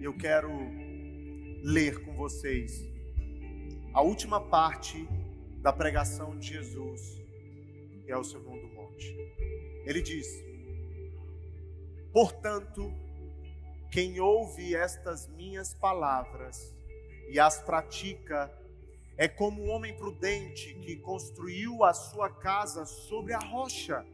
eu quero ler com vocês a última parte da pregação de Jesus, que é o Sermão do Monte. Ele diz: Portanto, quem ouve estas minhas palavras e as pratica, é como um homem prudente que construiu a sua casa sobre a rocha.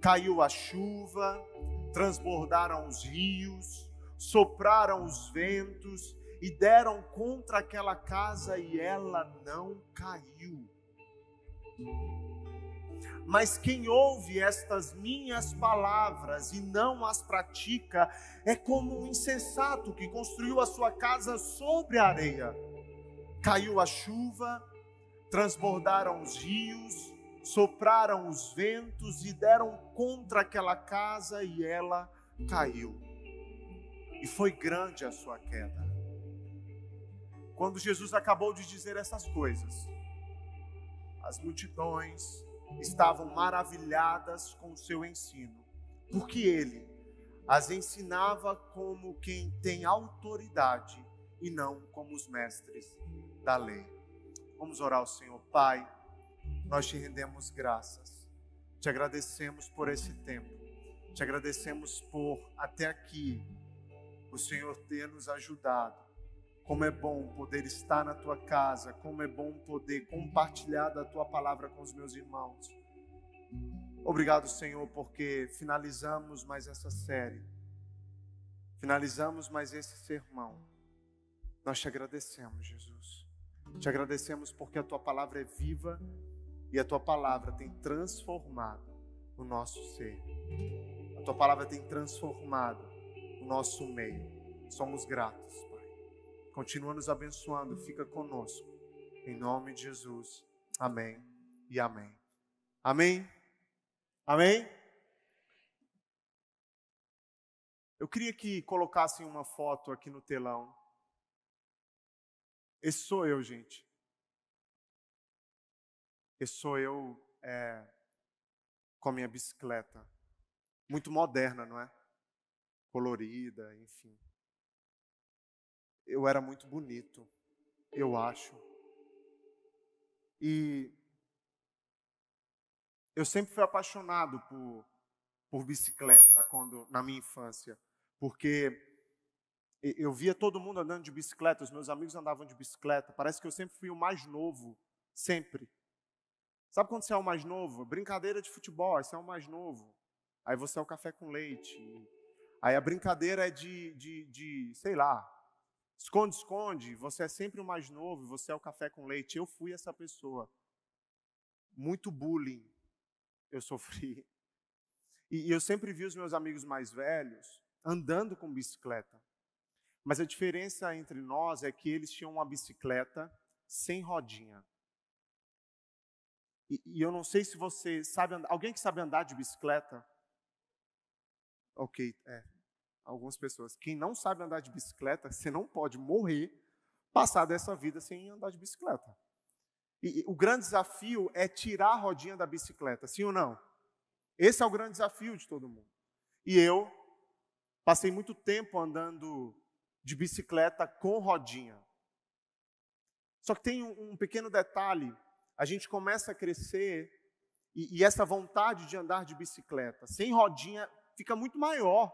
Caiu a chuva, transbordaram os rios, sopraram os ventos e deram contra aquela casa e ela não caiu. Mas quem ouve estas minhas palavras e não as pratica é como um insensato que construiu a sua casa sobre a areia. Caiu a chuva, transbordaram os rios, sopraram os ventos e deram contra aquela casa e ela caiu. E foi grande a sua queda. Quando Jesus acabou de dizer essas coisas, as multidões estavam maravilhadas com o seu ensino, porque ele as ensinava como quem tem autoridade e não como os mestres da lei. Vamos orar ao Senhor, Pai. Nós te rendemos graças, te agradecemos por esse tempo, te agradecemos por até aqui o Senhor ter nos ajudado como é bom poder estar na tua casa, como é bom poder compartilhar da tua palavra com os meus irmãos. Obrigado, Senhor, porque finalizamos mais essa série, finalizamos mais esse sermão. Nós te agradecemos, Jesus. Te agradecemos porque a tua palavra é viva e a tua palavra tem transformado o nosso ser. A tua palavra tem transformado nosso meio. Somos gratos. Continua nos abençoando, fica conosco. Em nome de Jesus. Amém e amém. Amém? Amém? Eu queria que colocassem uma foto aqui no telão. Esse sou eu, gente. Esse sou eu é, com a minha bicicleta. Muito moderna, não é? Colorida, enfim eu era muito bonito, eu acho. E eu sempre fui apaixonado por, por bicicleta quando na minha infância, porque eu via todo mundo andando de bicicleta, os meus amigos andavam de bicicleta. Parece que eu sempre fui o mais novo, sempre. Sabe quando você é o mais novo? Brincadeira de futebol, você é o mais novo. Aí você é o café com leite. Aí a brincadeira é de, de, de sei lá, Esconde, esconde, você é sempre o mais novo, você é o café com leite. Eu fui essa pessoa. Muito bullying eu sofri. E, eu sempre vi os meus amigos mais velhos andando com bicicleta. Mas a diferença entre nós é que eles tinham uma bicicleta sem rodinha. E, e eu não sei se você sabe andar. Alguém que sabe andar de bicicleta? Ok, é, algumas pessoas. Quem não sabe andar de bicicleta, você não pode morrer, passar dessa vida sem andar de bicicleta. E o grande desafio é tirar a rodinha da bicicleta, sim ou não? Esse é o grande desafio de todo mundo. E eu passei muito tempo andando de bicicleta com rodinha. Só que tem um, pequeno detalhe: a gente começa a crescer e, e essa vontade de andar de bicicleta sem rodinha fica muito maior.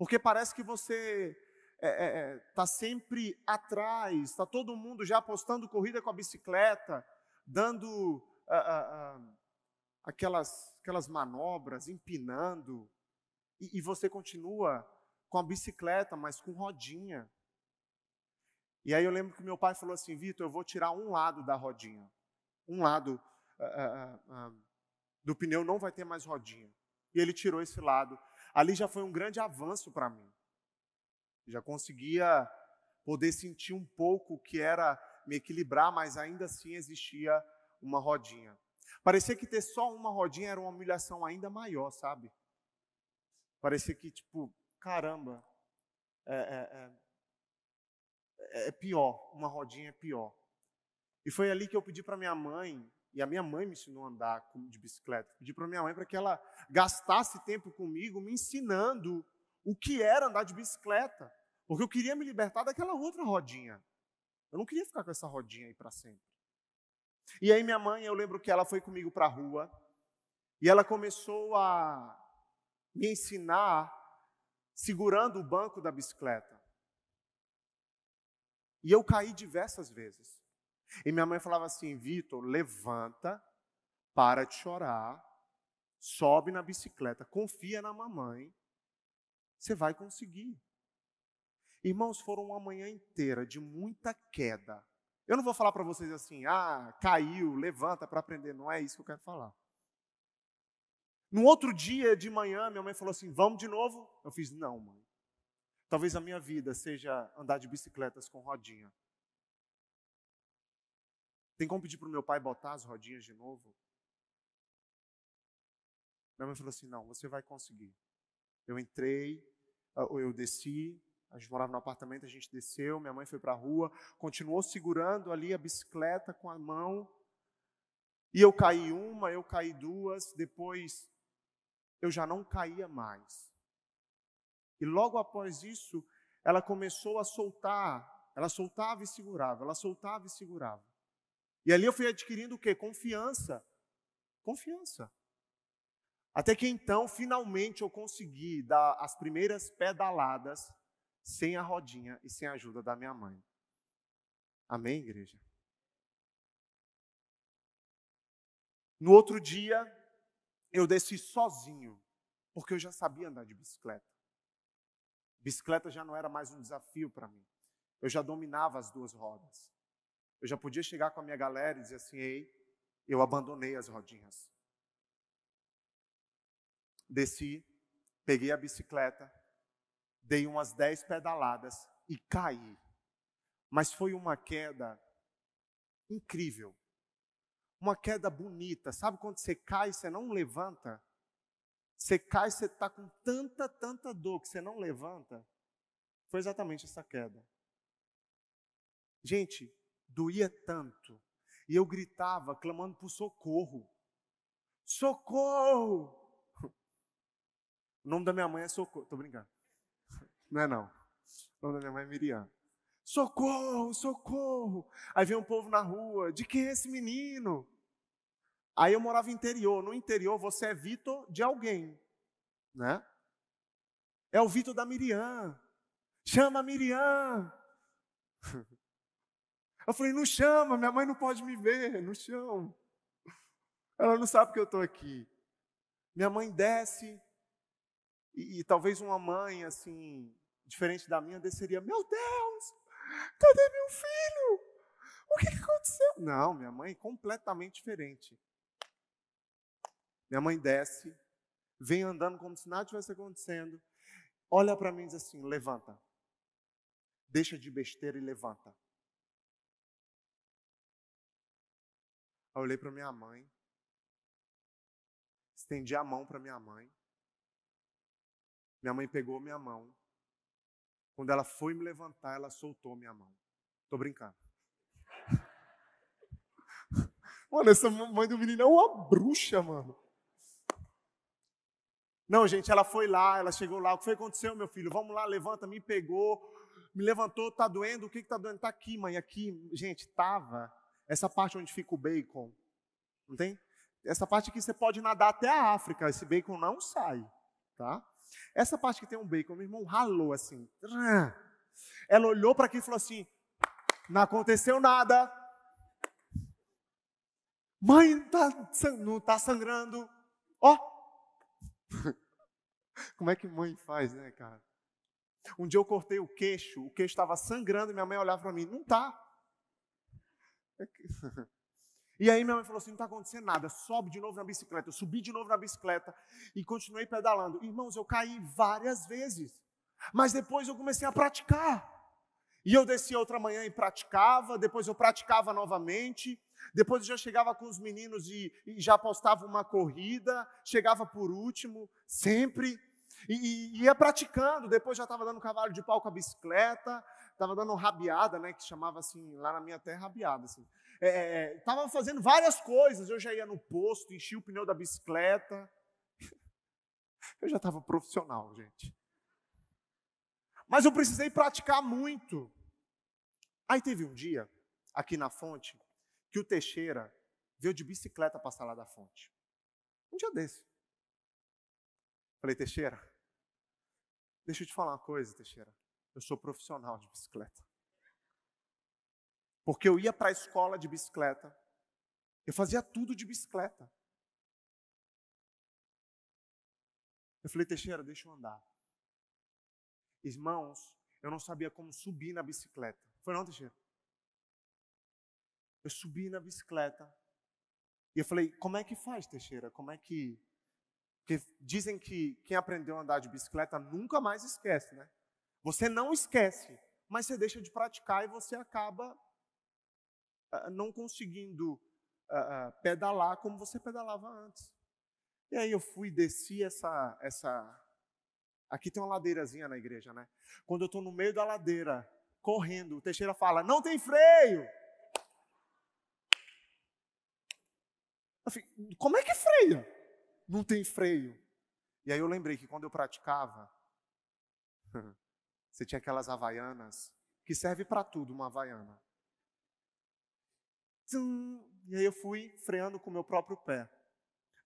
Porque parece que você está é, é, é tá sempre atrás, está todo mundo já apostando corrida com a bicicleta, dando ah, ah, ah, aquelas, aquelas manobras, empinando, e, e você continua com a bicicleta, mas com rodinha. E aí eu lembro que meu pai falou assim, Vitor, eu vou tirar um lado da rodinha. Um lado do pneu não vai ter mais rodinha. E ele tirou esse lado ali já foi um grande avanço para mim. Já conseguia poder sentir um pouco o que era me equilibrar, mas ainda assim existia uma rodinha. Parecia que ter só uma rodinha era uma humilhação ainda maior, sabe? Parecia que, tipo, caramba, é, é, é, é pior, uma rodinha é pior. E foi ali que eu pedi para minha mãe e a minha mãe me ensinou a andar de bicicleta. Pedi para minha mãe para que ela gastasse tempo comigo me ensinando o que era andar de bicicleta. Porque eu queria me libertar daquela outra rodinha. Eu não queria ficar com essa rodinha aí para sempre. E aí minha mãe, eu lembro que ela foi comigo para a rua e ela começou a me ensinar segurando o banco da bicicleta. E eu caí diversas vezes. E minha mãe falava assim: Vitor, levanta, para de chorar, sobe na bicicleta, confia na mamãe, você vai conseguir. Irmãos, foram uma manhã inteira de muita queda. Eu não vou falar para vocês assim, ah, caiu, levanta para aprender. Não é isso que eu quero falar. No outro dia de manhã, minha mãe falou assim: vamos de novo? Eu fiz, não, mãe. Talvez a minha vida seja andar de bicicletas com rodinha. Tem como pedir para o meu pai botar as rodinhas de novo? Minha mãe falou assim: não, você vai conseguir. Eu entrei, ah, eu desci, a gente morava no apartamento, a gente desceu, minha mãe foi para a rua, continuou segurando ali a bicicleta com a mão. E eu caí uma, eu caí duas, depois eu já não caía mais. E logo após isso, ela começou a soltar, ela soltava e segurava, ela soltava e segurava. E ali eu fui adquirindo o quê? Confiança. Confiança. Até que então, finalmente, eu consegui dar as primeiras pedaladas sem a rodinha e sem a ajuda da minha mãe. Amém, igreja? No outro dia, eu desci sozinho, porque eu já sabia andar de bicicleta. Bicicleta já não era mais um desafio para mim. Eu já dominava as duas rodas. Eu já podia chegar com a minha galera e dizer assim: ei, eu abandonei as rodinhas. Desci, peguei a bicicleta, dei umas dez pedaladas e caí. Mas foi uma queda incrível. Uma queda bonita. Sabe quando você cai e você não levanta? Você cai e você está com tanta, tanta dor que você não levanta. Foi exatamente essa queda. Gente, doía tanto. E eu gritava, clamando por socorro. Socorro! O nome da minha mãe é Socorro. Estou brincando. Não é não. O nome da minha mãe é Miriam. Socorro, socorro. Aí vem um povo na rua, de quem é esse menino? Aí eu morava interior. No interior você é Vitor de alguém, né? É o Vitor da Miriam. Chama a Miriam. Eu falei, não chama, minha mãe não pode me ver, no chão. Ela não sabe que eu estou aqui. Minha mãe desce, e, e, talvez uma mãe, assim, diferente da minha, desceria: Meu Deus, cadê meu filho? O que, que aconteceu? Não, minha mãe completamente diferente. Minha mãe desce, vem andando como se nada tivesse acontecendo, olha para mim e diz assim: Levanta. Deixa de besteira e levanta. Eu olhei para minha mãe, estendi a mão para minha mãe. Minha mãe pegou minha mão. Quando ela foi me levantar, ela soltou minha mão. Tô brincando. Mano, essa mãe do menino é uma bruxa, mano. Não, gente, ela foi lá, ela chegou lá. O que foi que aconteceu, meu filho? Vamos lá, levanta, me pegou, me levantou, tá doendo. O que que tá doendo? Tá aqui, mãe, aqui. Gente, tava. Essa parte onde fica o bacon. Não tem? Essa parte aqui você pode nadar até a África. Esse bacon não sai, tá? Essa parte que tem um bacon, meu irmão ralou assim. Ela olhou para aqui e falou assim: Não aconteceu nada. Mãe, tá, não está sangrando. Ó. Oh. Como é que mãe faz, né, cara? Um dia eu cortei o queixo, o queixo estava sangrando e minha mãe olhava para mim: Não tá. E aí minha mãe falou assim: não está acontecendo nada, sobe de novo na bicicleta. Eu subi de novo na bicicleta e continuei pedalando. Irmãos, eu caí várias vezes, mas depois eu comecei a praticar. E eu descia outra manhã e praticava, depois eu praticava novamente, depois eu já chegava com os meninos e, e já postava uma corrida, chegava por último, sempre, e, e ia praticando, depois já estava dando cavalo de pau com a bicicleta, estava dando rabiada, né, que chamava assim, lá na minha terra, rabiada, assim estava é, é fazendo várias coisas. Eu já ia no posto, enchia o pneu da bicicleta. Eu já estava profissional, gente. Mas eu precisei praticar muito. Aí teve um dia, aqui na fonte, que o Teixeira veio de bicicleta passar lá da fonte. Um dia desse. Falei, Teixeira, deixa eu te falar uma coisa, Teixeira. Eu sou profissional de bicicleta. Porque eu ia para a escola de bicicleta, eu fazia tudo de bicicleta. Eu falei, Teixeira, deixa eu andar. Irmãos, eu não sabia como subir na bicicleta. Foi não, Teixeira? Eu subi na bicicleta. E eu falei, como é que faz, Teixeira? Como é que. Porque dizem que quem aprendeu a andar de bicicleta nunca mais esquece, né? Você não esquece, mas você deixa de praticar e você acaba uh, não conseguindo uh, pedalar como você pedalava antes. E aí eu fui, desci essa, essa. Aqui tem uma ladeirazinha na igreja, né? Quando eu estou no meio da ladeira, correndo, o Teixeira fala: não tem freio. Como é que freia? Não tem freio. E aí eu lembrei que quando eu praticava, você tinha aquelas havaianas, que serve para tudo uma havaiana. E aí eu fui freando com o meu próprio pé.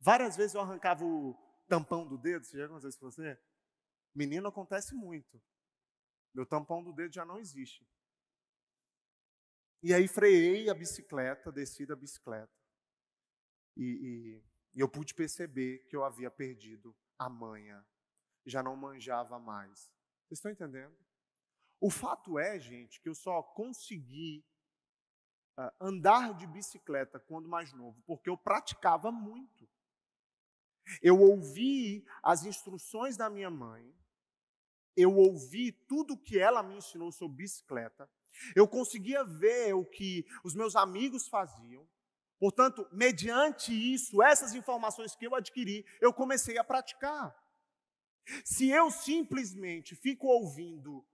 Várias vezes eu arrancava o tampão do dedo, você já aconteceu com você? Menino, acontece muito. Meu tampão do dedo já não existe. E aí freiei a bicicleta, desci da bicicleta. E, e, e eu pude perceber que eu havia perdido a manha. Já não manjava mais. Estão entendendo? O fato é, gente, que eu só consegui uh, andar de bicicleta quando mais novo, porque eu praticava muito. Eu ouvi as instruções da minha mãe, eu ouvi tudo que ela me ensinou sobre bicicleta, eu conseguia ver o que os meus amigos faziam, Portanto, mediante isso, essas informações que eu adquiri, eu comecei a praticar. Se eu simplesmente fico ouvindo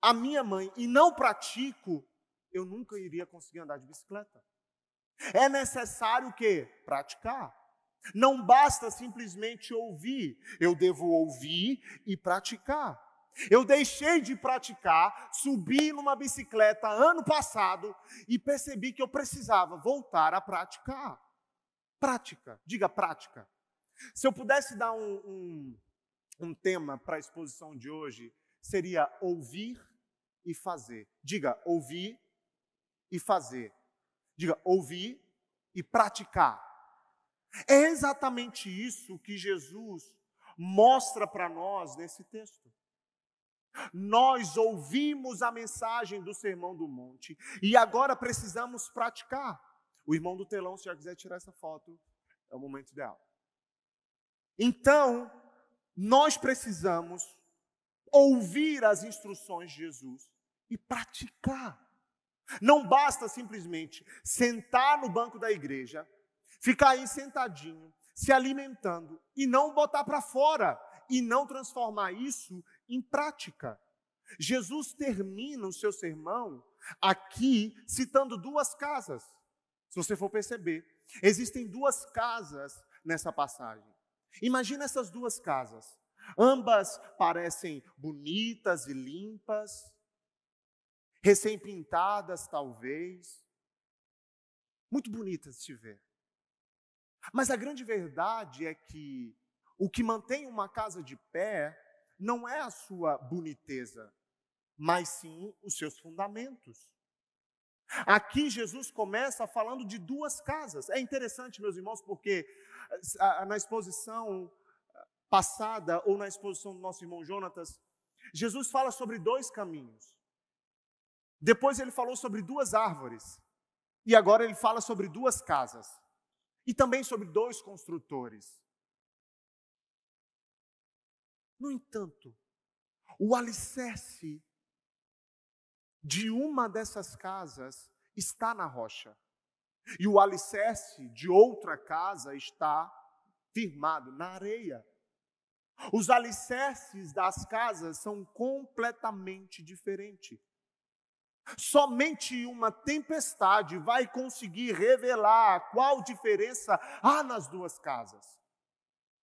a minha mãe e não pratico, eu nunca iria conseguir andar de bicicleta. É necessário que praticar. Não basta simplesmente ouvir, eu devo ouvir e praticar. Eu deixei de praticar, subi numa bicicleta ano passado e percebi que eu precisava voltar a praticar. Prática, diga prática. Se eu pudesse dar um, um, um tema para a exposição de hoje, seria ouvir e fazer. Diga ouvir e fazer. Diga ouvir e praticar. É exatamente isso que Jesus mostra para nós nesse texto. Nós ouvimos a mensagem do Sermão do Monte e agora precisamos praticar. O irmão do telão, se já quiser tirar essa foto, é o momento ideal. Então, nós precisamos ouvir as instruções de Jesus e praticar. Não basta simplesmente sentar no banco da igreja, ficar aí sentadinho, se alimentando e não botar para fora e não transformar isso em prática. Jesus termina o seu sermão aqui citando duas casas. Se você for perceber, existem duas casas nessa passagem. Imagina essas duas casas. Ambas parecem bonitas e limpas, recém-pintadas, talvez. Muito bonitas de se ver. Mas a grande verdade é que o que mantém uma casa de pé não é a sua boniteza, mas sim os seus fundamentos. Aqui Jesus começa falando de duas casas. É interessante, meus irmãos, porque na exposição passada ou na exposição do nosso irmão Jonatas, Jesus fala sobre dois caminhos. Depois ele falou sobre duas árvores. E agora ele fala sobre duas casas. E também sobre dois construtores. No entanto, o alicerce de uma dessas casas está na rocha. E o alicerce de outra casa está firmado na areia. Os alicerces das casas são completamente diferentes. Somente uma tempestade vai conseguir revelar qual diferença há nas duas casas.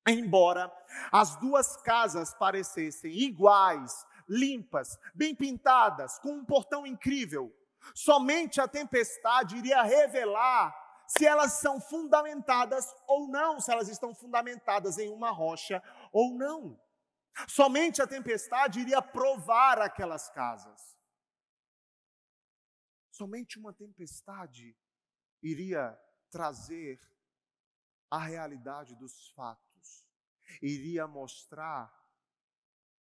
Embora as duas casas parecessem iguais, limpas, bem pintadas, com um portão incrível. Somente a tempestade iria revelar se elas são fundamentadas ou não, se elas estão fundamentadas em uma rocha ou não. Somente a tempestade iria provar aquelas casas. Somente uma tempestade iria trazer a realidade dos fatos, iria mostrar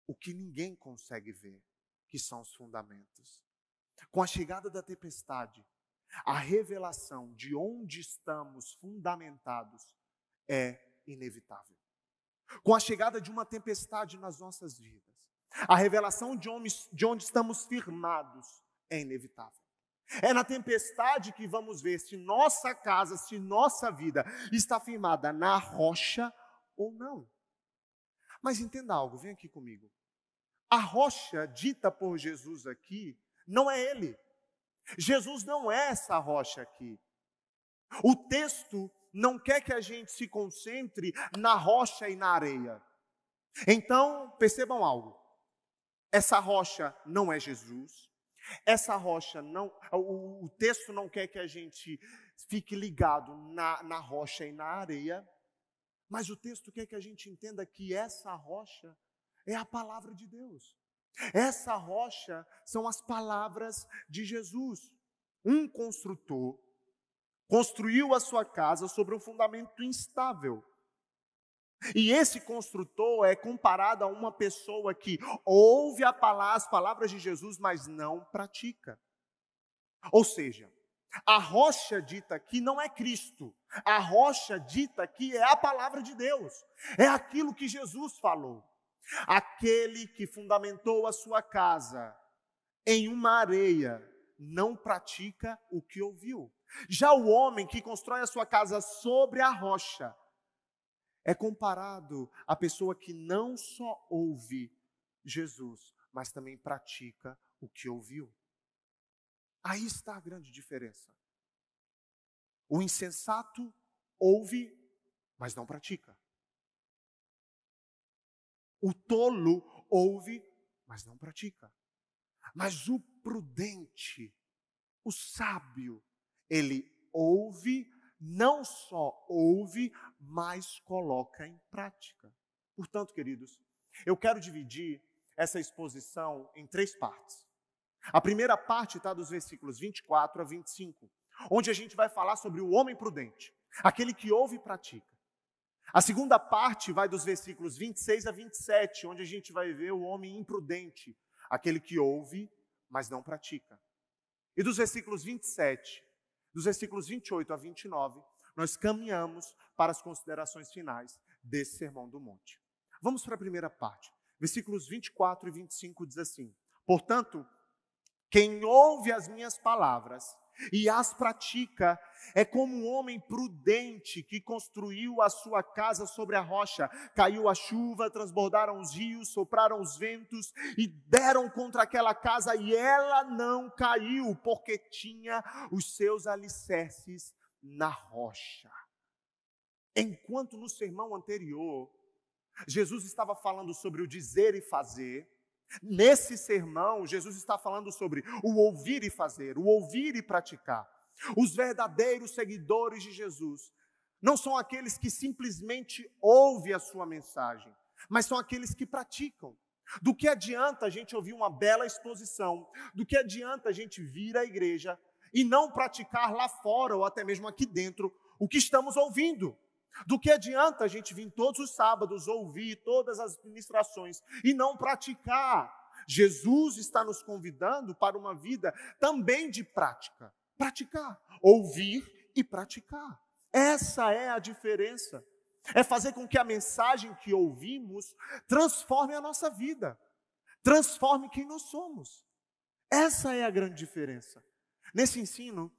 o que ninguém consegue ver, que são os fundamentos. Com a chegada da tempestade, a revelação de onde estamos fundamentados é inevitável. Com a chegada de uma tempestade nas nossas vidas, a revelação de onde, de onde estamos firmados é inevitável. É na tempestade que vamos ver se nossa casa, se nossa vida está firmada na rocha ou não. Mas entenda algo, vem aqui comigo. A rocha dita por Jesus aqui não é ele. Jesus não é essa rocha aqui. O texto não quer que a gente se concentre na rocha e na areia. Então, percebam algo. Essa rocha não é Jesus. Essa rocha não, o, o texto não quer que a gente fique ligado na, na rocha e na areia, mas o texto quer que a gente entenda que essa rocha é a palavra de Deus. Essa rocha são as palavras de Jesus. Um construtor construiu a sua casa sobre um fundamento instável. E esse construtor é comparado a uma pessoa que ouve palavra, as palavras de Jesus, mas não pratica. Ou seja, a rocha dita aqui não é Cristo. A rocha dita aqui é a palavra de Deus. É aquilo que Jesus falou. Aquele que fundamentou a sua casa em uma areia não pratica o que ouviu. Já o homem que constrói a sua casa sobre a rocha é comparado à pessoa que não só ouve Jesus, mas também pratica o que ouviu. Aí está a grande diferença. O insensato ouve, mas não pratica. O tolo ouve, mas não pratica. Mas o prudente, o sábio, ele ouve, não só ouve, mas coloca em prática. Portanto, queridos, eu quero dividir essa exposição em três partes. A primeira parte está dos versículos 24 a 25, onde a gente vai falar sobre o homem prudente, aquele que ouve e pratica. A segunda parte vai dos versículos 26 a 27, onde a gente vai ver o homem imprudente, aquele que ouve, mas não pratica. E dos versículos 27, dos versículos 28 a 29, nós caminhamos para as considerações finais desse Sermão do Monte. Vamos para a primeira parte. Versículos 24 e 25 diz assim: Portanto, quem ouve as minhas palavras e as pratica é como um homem prudente que construiu a sua casa sobre a rocha. Caiu a chuva, transbordaram os rios, sopraram os ventos e deram contra aquela casa, e ela não caiu, porque tinha os seus alicerces na rocha. Enquanto no sermão anterior, Jesus estava falando sobre o dizer e fazer, nesse sermão, Jesus está falando sobre o ouvir e fazer, o ouvir e praticar. Os verdadeiros seguidores de Jesus não são aqueles que simplesmente ouvem a sua mensagem, mas são aqueles que praticam. Do que adianta a gente ouvir uma bela exposição? Do que adianta a gente vir à igreja e não praticar lá fora ou até mesmo aqui dentro o que estamos ouvindo? Do que adianta a gente vir todos os sábados ouvir todas as ministrações e não praticar? Jesus está nos convidando para uma vida também de prática. Praticar, ouvir e praticar. Essa é a diferença. É fazer com que a mensagem que ouvimos transforme a nossa vida, transforme quem nós somos. Essa é a grande diferença. Nesse ensino,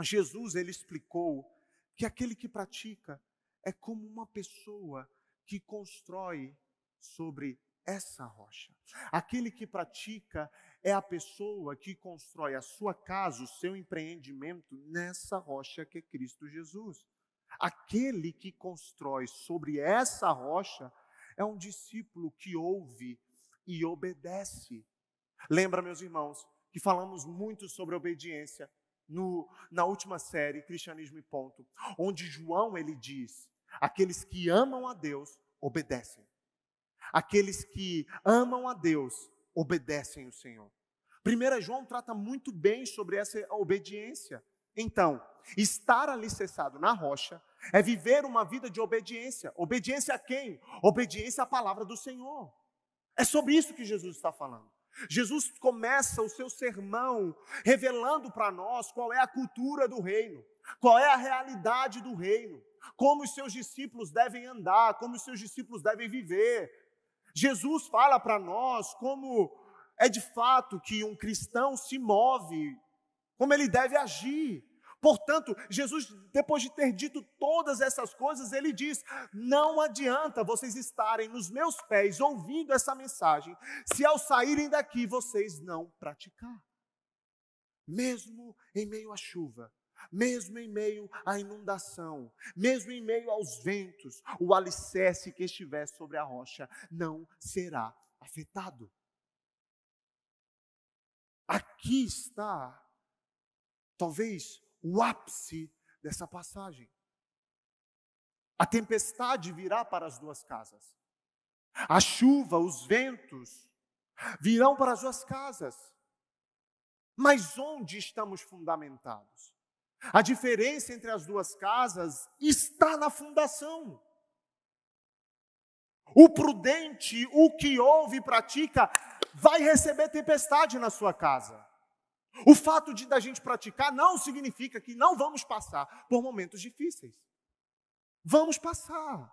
Jesus ele explicou que aquele que pratica é como uma pessoa que constrói sobre essa rocha. Aquele que pratica é a pessoa que constrói a sua casa, o seu empreendimento nessa rocha que é Cristo Jesus. Aquele que constrói sobre essa rocha é um discípulo que ouve e obedece. Lembra, meus irmãos, que falamos muito sobre obediência no, na última série, Cristianismo e Ponto, onde João ele diz: aqueles que amam a Deus obedecem. Aqueles que amam a Deus obedecem o Senhor. 1 João trata muito bem sobre essa obediência. Então, estar alicerçado na rocha é viver uma vida de obediência. Obediência a quem? Obediência à palavra do Senhor. É sobre isso que Jesus está falando. Jesus começa o seu sermão revelando para nós qual é a cultura do reino, qual é a realidade do reino, como os seus discípulos devem andar, como os seus discípulos devem viver. Jesus fala para nós como é de fato que um cristão se move, como ele deve agir. Portanto, Jesus, depois de ter dito todas essas coisas, ele diz: Não adianta vocês estarem nos meus pés ouvindo essa mensagem, se ao saírem daqui vocês não praticar. Mesmo em meio à chuva, mesmo em meio à inundação, mesmo em meio aos ventos, o alicerce que estiver sobre a rocha não será afetado. Aqui está, talvez, o ápice dessa passagem. A tempestade virá para as duas casas. A chuva, os ventos virão para as duas casas. Mas onde estamos fundamentados? A diferença entre as duas casas está na fundação. O prudente, o que ouve e pratica, vai receber tempestade na sua casa. O fato de da gente praticar não significa que não vamos passar por momentos difíceis. Vamos passar.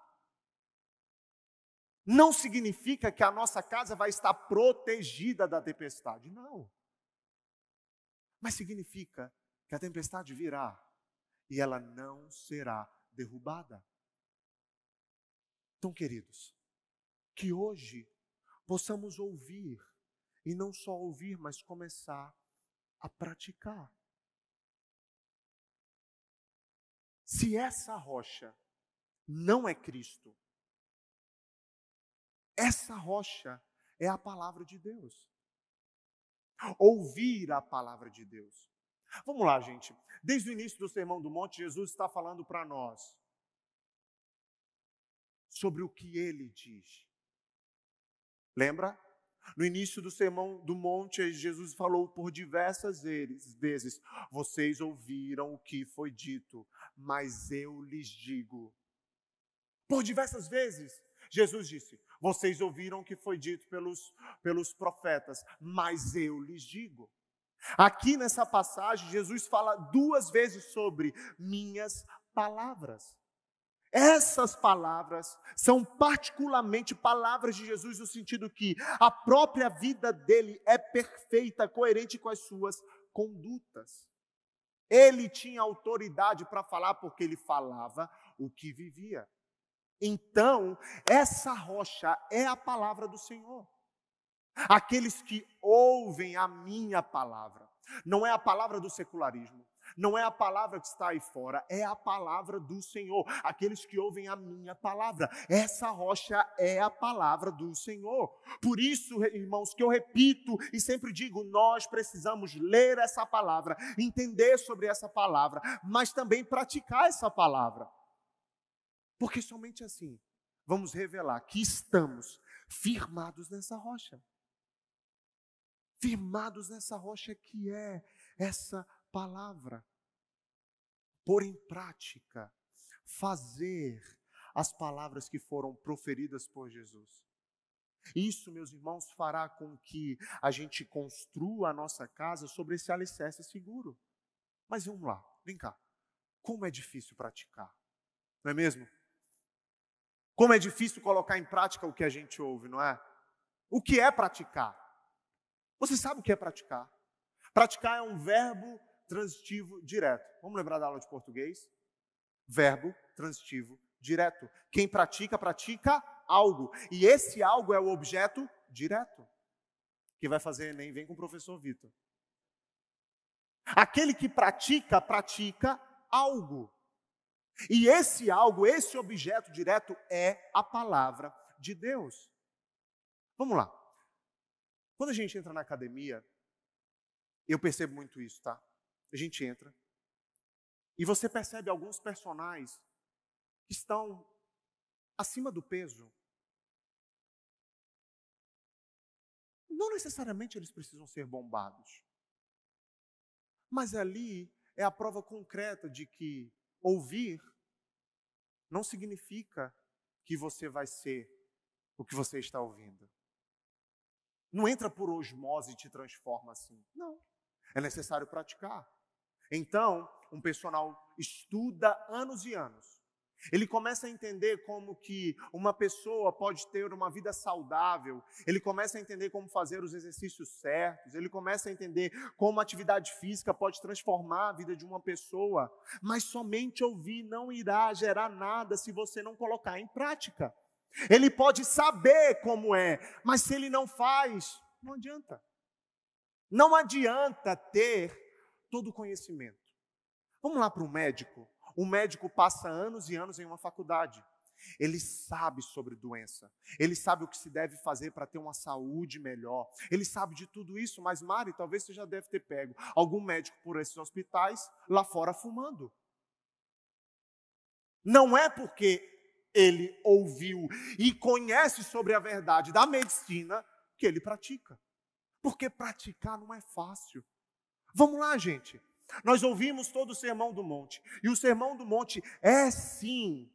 Não significa que a nossa casa vai estar protegida da tempestade, não. Mas significa que a tempestade virá e ela não será derrubada. Então, queridos, que hoje possamos ouvir, e não só ouvir, mas começar a praticar. Se essa rocha não é Cristo, essa rocha é a palavra de Deus. Ouvir a palavra de Deus. Vamos lá, gente. Desde o início do Sermão do Monte, Jesus está falando para nós sobre o que ele diz. Lembra? No início do sermão do monte, Jesus falou por diversas vezes: Vocês ouviram o que foi dito, mas eu lhes digo. Por diversas vezes, Jesus disse: Vocês ouviram o que foi dito pelos, pelos profetas, mas eu lhes digo. Aqui nessa passagem, Jesus fala duas vezes sobre minhas palavras. Essas palavras são particularmente palavras de Jesus no sentido que a própria vida dele é perfeita, coerente com as suas condutas. Ele tinha autoridade para falar porque ele falava o que vivia. Então, essa rocha é a palavra do Senhor. Aqueles que ouvem a minha palavra, não é a palavra do secularismo, não é a palavra que está aí fora, é a palavra do Senhor. Aqueles que ouvem a minha palavra. Essa rocha é a palavra do Senhor. Por isso, irmãos, que eu repito e sempre digo, nós precisamos ler essa palavra, entender sobre essa palavra, mas também praticar essa palavra. Porque somente assim vamos revelar que estamos firmados nessa rocha. Firmados nessa rocha que é essa palavra. Pôr em prática, fazer as palavras que foram proferidas por Jesus. Isso, meus irmãos, fará com que a gente construa a nossa casa sobre esse alicerce seguro. Mas vamos lá, vem cá. Como é difícil praticar, não é mesmo? Como é difícil colocar em prática o que a gente ouve, não é? O que é praticar? Você sabe o que é praticar? Praticar é um verbo transitivo direto. Vamos lembrar da aula de português? Verbo transitivo direto. Quem pratica, pratica algo. E esse algo é o objeto direto. Quem vai fazer Enem, vem com o professor Vitor. Aquele que pratica, pratica algo. E esse algo, esse objeto direto é a palavra de Deus. Vamos lá. Quando a gente entra na academia, eu percebo muito isso, tá? A gente entra e você percebe alguns personagens que estão acima do peso. Não necessariamente eles precisam ser bombados. Mas ali é a prova concreta de que ouvir não significa que você vai ser o que você está ouvindo. Não entra por osmose e te transforma assim. Não. É necessário praticar. Então, um personal estuda anos e anos. Ele começa a entender como que uma pessoa pode ter uma vida saudável, ele começa a entender como fazer os exercícios certos, ele começa a entender como a atividade física pode transformar a vida de uma pessoa, mas somente ouvir não irá gerar nada se você não colocar em prática. Ele pode saber como é, mas se ele não faz, não adianta. Não adianta ter todo o conhecimento. Vamos lá para um médico. Um médico passa anos e anos em uma faculdade. Ele sabe sobre doença. Ele sabe o que se deve fazer para ter uma saúde melhor. Ele sabe de tudo isso, mas Mari, talvez você já deve ter pego algum médico por esses hospitais lá fora fumando. Não é porque ele ouviu e conhece sobre a verdade da medicina que ele pratica. Porque praticar não é fácil. Vamos lá, gente. Nós ouvimos todo o Sermão do Monte. E o Sermão do Monte é sim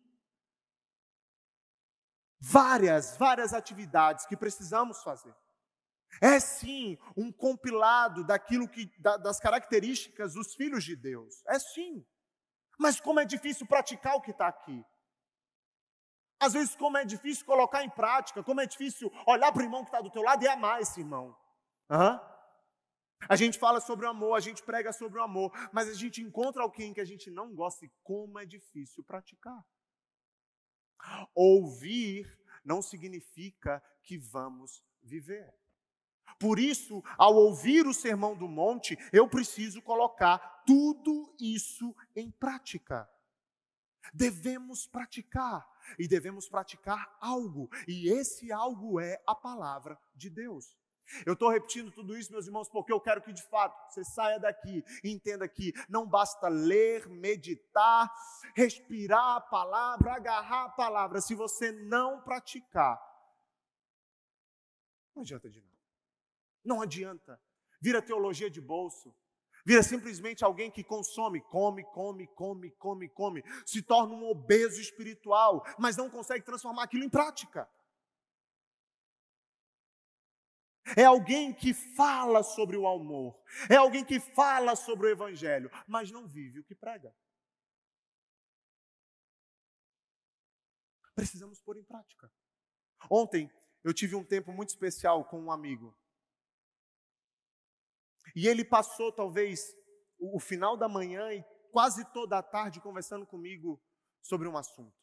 várias, várias atividades que precisamos fazer. É sim um compilado daquilo que das características dos filhos de Deus. É sim. Mas como é difícil praticar o que está aqui. Às vezes, como é difícil colocar em prática, como é difícil olhar para o irmão que está do teu lado e amar esse irmão. Uhum. A gente fala sobre o amor, a gente prega sobre o amor, mas a gente encontra alguém que a gente não gosta e como é difícil praticar. Ouvir não significa que vamos viver. Por isso, ao ouvir o sermão do monte, eu preciso colocar tudo isso em prática. Devemos praticar e devemos praticar algo, e esse algo é a palavra de Deus. Eu estou repetindo tudo isso, meus irmãos, porque eu quero que de fato você saia daqui e entenda que não basta ler, meditar, respirar a palavra, agarrar a palavra, se você não praticar. Não adianta de nada. Não adianta. Vira teologia de bolso. Vira simplesmente alguém que consome, come, come, come, come, come, se torna um obeso espiritual, mas não consegue transformar aquilo em prática. É alguém que fala sobre o amor, é alguém que fala sobre o evangelho, mas não vive o que prega. Precisamos pôr em prática. Ontem eu tive um tempo muito especial com um amigo. E ele passou talvez o final da manhã e quase toda a tarde conversando comigo sobre um assunto.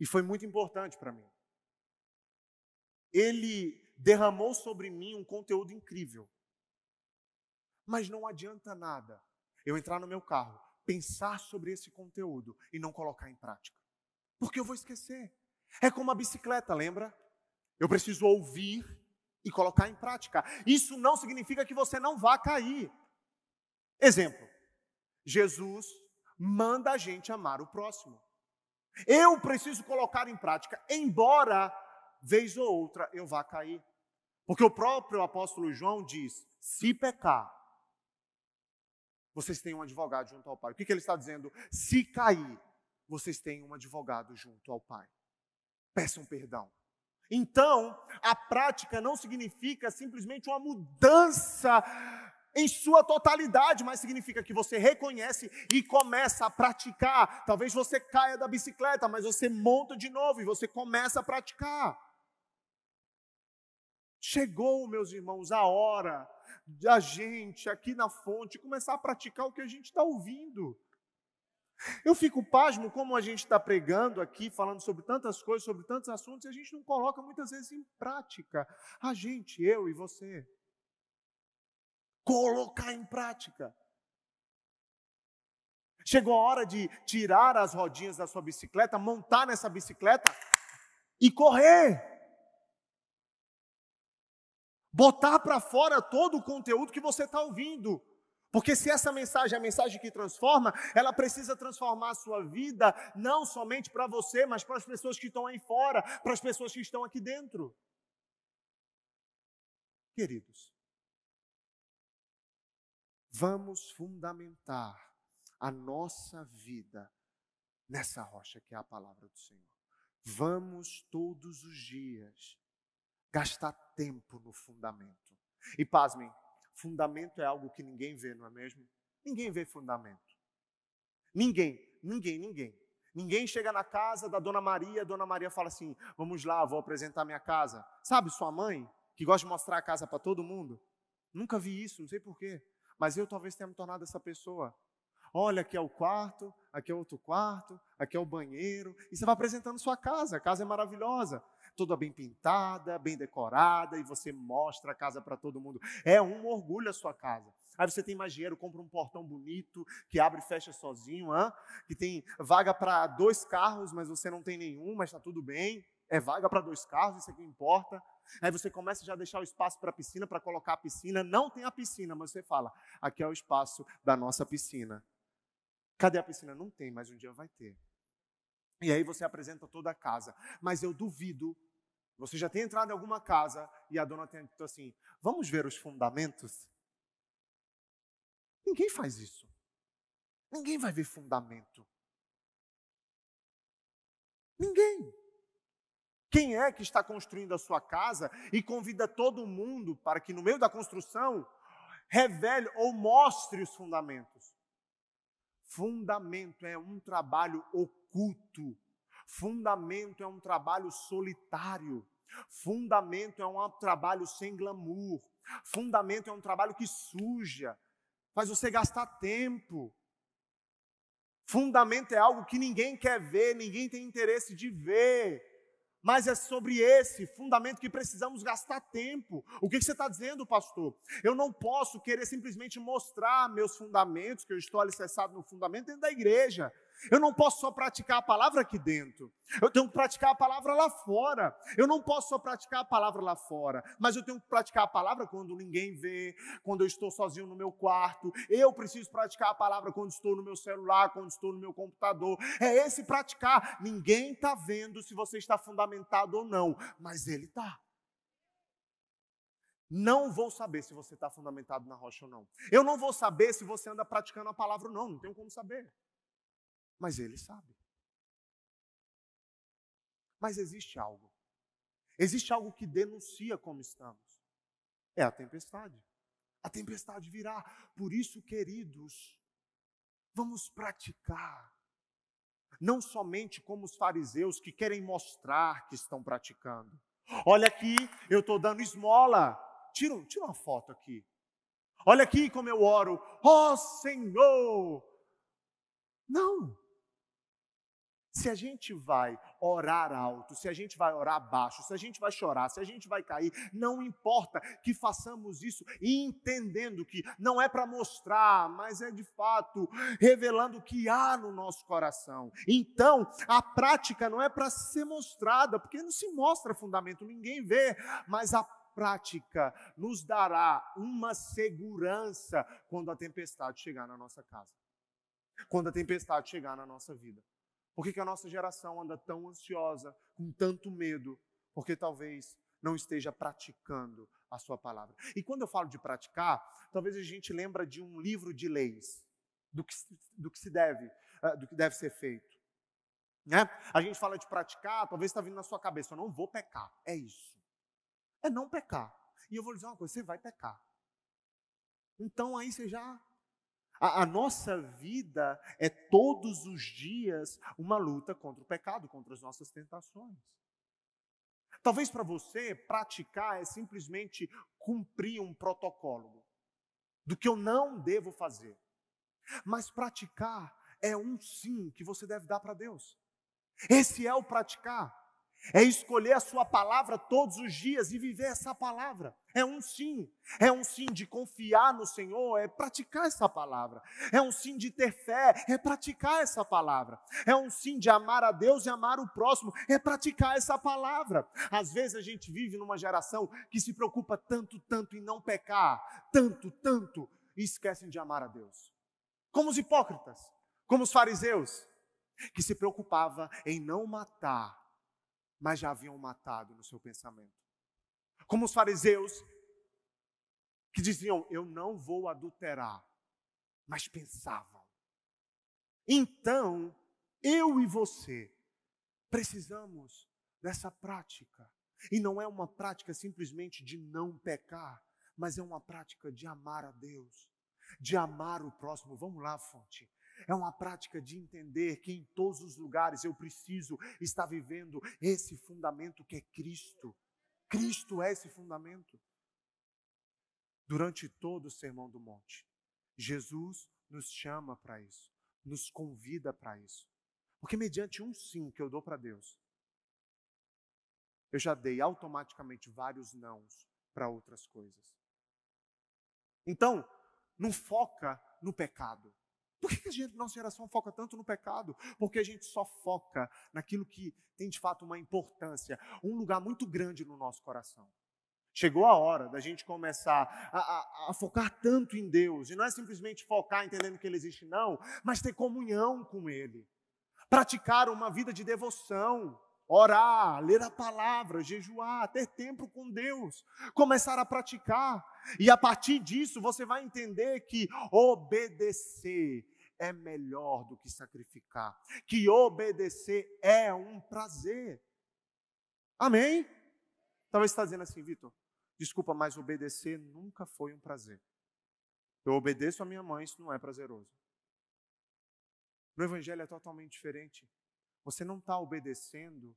E foi muito importante para mim. Ele derramou sobre mim um conteúdo incrível. Mas não adianta nada eu entrar no meu carro, pensar sobre esse conteúdo e não colocar em prática. Porque eu vou esquecer. É como a bicicleta, lembra? Eu preciso ouvir e colocar em prática. Isso não significa que você não vá cair. Exemplo: Jesus manda a gente amar o próximo. Eu preciso colocar em prática, embora vez ou outra eu vá cair. Porque o próprio apóstolo João diz: se pecar, vocês têm um advogado junto ao Pai. O que, que ele está dizendo? Se cair, vocês têm um advogado junto ao Pai. Peçam perdão. Então, a prática não significa simplesmente uma mudança em sua totalidade, mas significa que você reconhece e começa a praticar. Talvez você caia da bicicleta, mas você monta de novo e você começa a praticar. Chegou, meus irmãos, a hora da gente aqui na fonte começar a praticar o que a gente está ouvindo. Eu fico pasmo como a gente está pregando aqui, falando sobre tantas coisas, sobre tantos assuntos, e a gente não coloca muitas vezes em prática. A gente, eu e você. Colocar em prática. Chegou a hora de tirar as rodinhas da sua bicicleta, montar nessa bicicleta e correr. Botar para fora todo o conteúdo que você está ouvindo. Porque se essa mensagem é a mensagem que transforma, ela precisa transformar a sua vida, não somente para você, mas para as pessoas que estão aí fora, para as pessoas que estão aqui dentro. Queridos, vamos fundamentar a nossa vida nessa rocha que é a palavra do Senhor. Vamos todos os dias gastar tempo no fundamento. E pasmem, fundamento é algo que ninguém vê, não é mesmo? Ninguém vê fundamento. Ninguém, ninguém, ninguém. Ninguém chega na casa da Dona Maria, a Dona Maria fala assim: vamos lá, vou apresentar minha casa. Sabe sua mãe, que gosta de mostrar a casa para todo mundo? Nunca vi isso, não sei porquê. Mas eu talvez tenha me tornado essa pessoa. Olha, aqui é o quarto, aqui é outro quarto, aqui é o banheiro. E você vai apresentando sua casa. A casa é maravilhosa toda bem pintada, bem decorada, e você mostra a casa para todo mundo. É um orgulho a sua casa. Aí você tem mais dinheiro, compra um portão bonito, que abre e fecha sozinho, hein? que tem vaga para dois carros, mas você não tem nenhum, mas está tudo bem. É vaga para dois carros, isso é que importa. Aí você começa já a deixar o espaço para a piscina, para colocar a piscina. Não tem a piscina, mas você fala: aqui é o espaço da nossa piscina. Cadê a piscina? Não tem, mas um dia vai ter. E aí você apresenta toda a casa. Mas eu duvido, você já tem entrado em alguma casa e a dona tem dito assim: vamos ver os fundamentos? Ninguém faz isso. Ninguém vai ver fundamento. Ninguém. Quem é que está construindo a sua casa e convida todo mundo para que no meio da construção revele ou mostre os fundamentos? Fundamento é um trabalho oculto. Fundamento é um trabalho solitário. Fundamento é um trabalho sem glamour. Fundamento é um trabalho que suja, faz você gastar tempo. Fundamento é algo que ninguém quer ver, ninguém tem interesse de ver mas é sobre esse fundamento que precisamos gastar tempo. O que você está dizendo, pastor? Eu não posso querer simplesmente mostrar meus fundamentos, que eu estou alicerçado no fundamento dentro da igreja. Eu não posso só praticar a palavra aqui dentro. Eu tenho que praticar a palavra lá fora. Eu não posso só praticar a palavra lá fora, mas eu tenho que praticar a palavra quando ninguém vê, quando eu estou sozinho no meu quarto. Eu preciso praticar a palavra quando estou no meu celular, quando estou no meu computador. É esse praticar. Ninguém está vendo se você está fundamentado ou não, mas ele está. Não vou saber se você está fundamentado na rocha ou não. Eu não vou saber se você anda praticando a palavra ou não. Não tenho como saber mas ele sabe. Mas existe algo. Existe algo que denuncia como estamos. É a tempestade. A tempestade virá. Por isso, queridos, vamos praticar. Não somente como os fariseus que querem mostrar que estão praticando. Olha aqui, eu estou dando esmola. Tira, tira uma foto aqui. Olha aqui como eu oro. Ó oh, Senhor! Não. Se a gente vai orar alto, se a gente vai orar baixo, se a gente vai chorar, se a gente vai cair, não importa que façamos isso entendendo que não é para mostrar, mas é de fato revelando o que há no nosso coração. Então, a prática não é para ser mostrada, porque não se mostra fundamento, ninguém vê, mas a prática nos dará uma segurança quando a tempestade chegar na nossa casa. Quando a tempestade chegar na nossa vida. Por que, que a nossa geração anda tão ansiosa, com tanto medo? Porque talvez não esteja praticando a sua palavra. E quando eu falo de praticar, talvez a gente lembra de um livro de leis, do que, do que se deve, uh, do que deve ser feito. Né? A gente fala de praticar, talvez está vindo na sua cabeça, eu não vou pecar. É isso. É não pecar. E eu vou dizer uma coisa, você vai pecar. Então aí você já a, a, nossa vida é todos os dias uma luta contra o pecado, contra as nossas tentações. Talvez para você, praticar é simplesmente cumprir um protocolo do que eu não devo fazer. Mas praticar é um sim que você deve dar para Deus. Esse é o praticar. É escolher a sua palavra todos os dias e viver essa palavra. É um sim. É um sim de confiar no Senhor, é praticar essa palavra. É um sim de ter fé, é praticar essa palavra. É um sim de amar a Deus e amar o próximo, é praticar essa palavra. Às vezes a gente vive numa geração que se preocupa tanto, tanto em não pecar, tanto, tanto, e esquecem de amar a Deus. Como os hipócritas, como os fariseus, que se preocupava em não matar mas já haviam matado no seu pensamento. Como os fariseus, que diziam: Eu não vou adulterar, mas pensavam. Então, eu e você precisamos dessa prática. E não é uma prática simplesmente de não pecar, mas é uma prática de amar a Deus, de amar o próximo. Vamos lá, fonte. É uma prática de entender que em todos os lugares eu preciso estar vivendo esse fundamento que é Cristo. Cristo é esse fundamento. Durante todo o Sermão do Monte, Jesus nos chama para isso, nos convida para isso. Porque mediante um sim que eu dou para Deus, eu já dei automaticamente vários nãos para outras coisas. Então, não foca no pecado. Por que a gente, nossa geração foca tanto no pecado? Porque a gente só foca naquilo que tem de fato uma importância, um lugar muito grande no nosso coração. Chegou a hora da gente começar a, a, a, focar tanto em Deus, e não é simplesmente focar entendendo que Ele existe, não, mas ter comunhão com Ele, praticar uma vida de devoção, orar, ler a palavra, jejuar, ter tempo com Deus, começar a praticar, e a partir disso você vai entender que obedecer é melhor do que sacrificar, que obedecer é um prazer. Amém? Talvez você está dizendo assim, Vitor, desculpa, mas obedecer nunca foi um prazer. Eu obedeço a minha mãe, isso não é prazeroso. No Evangelho é totalmente diferente. Você não está obedecendo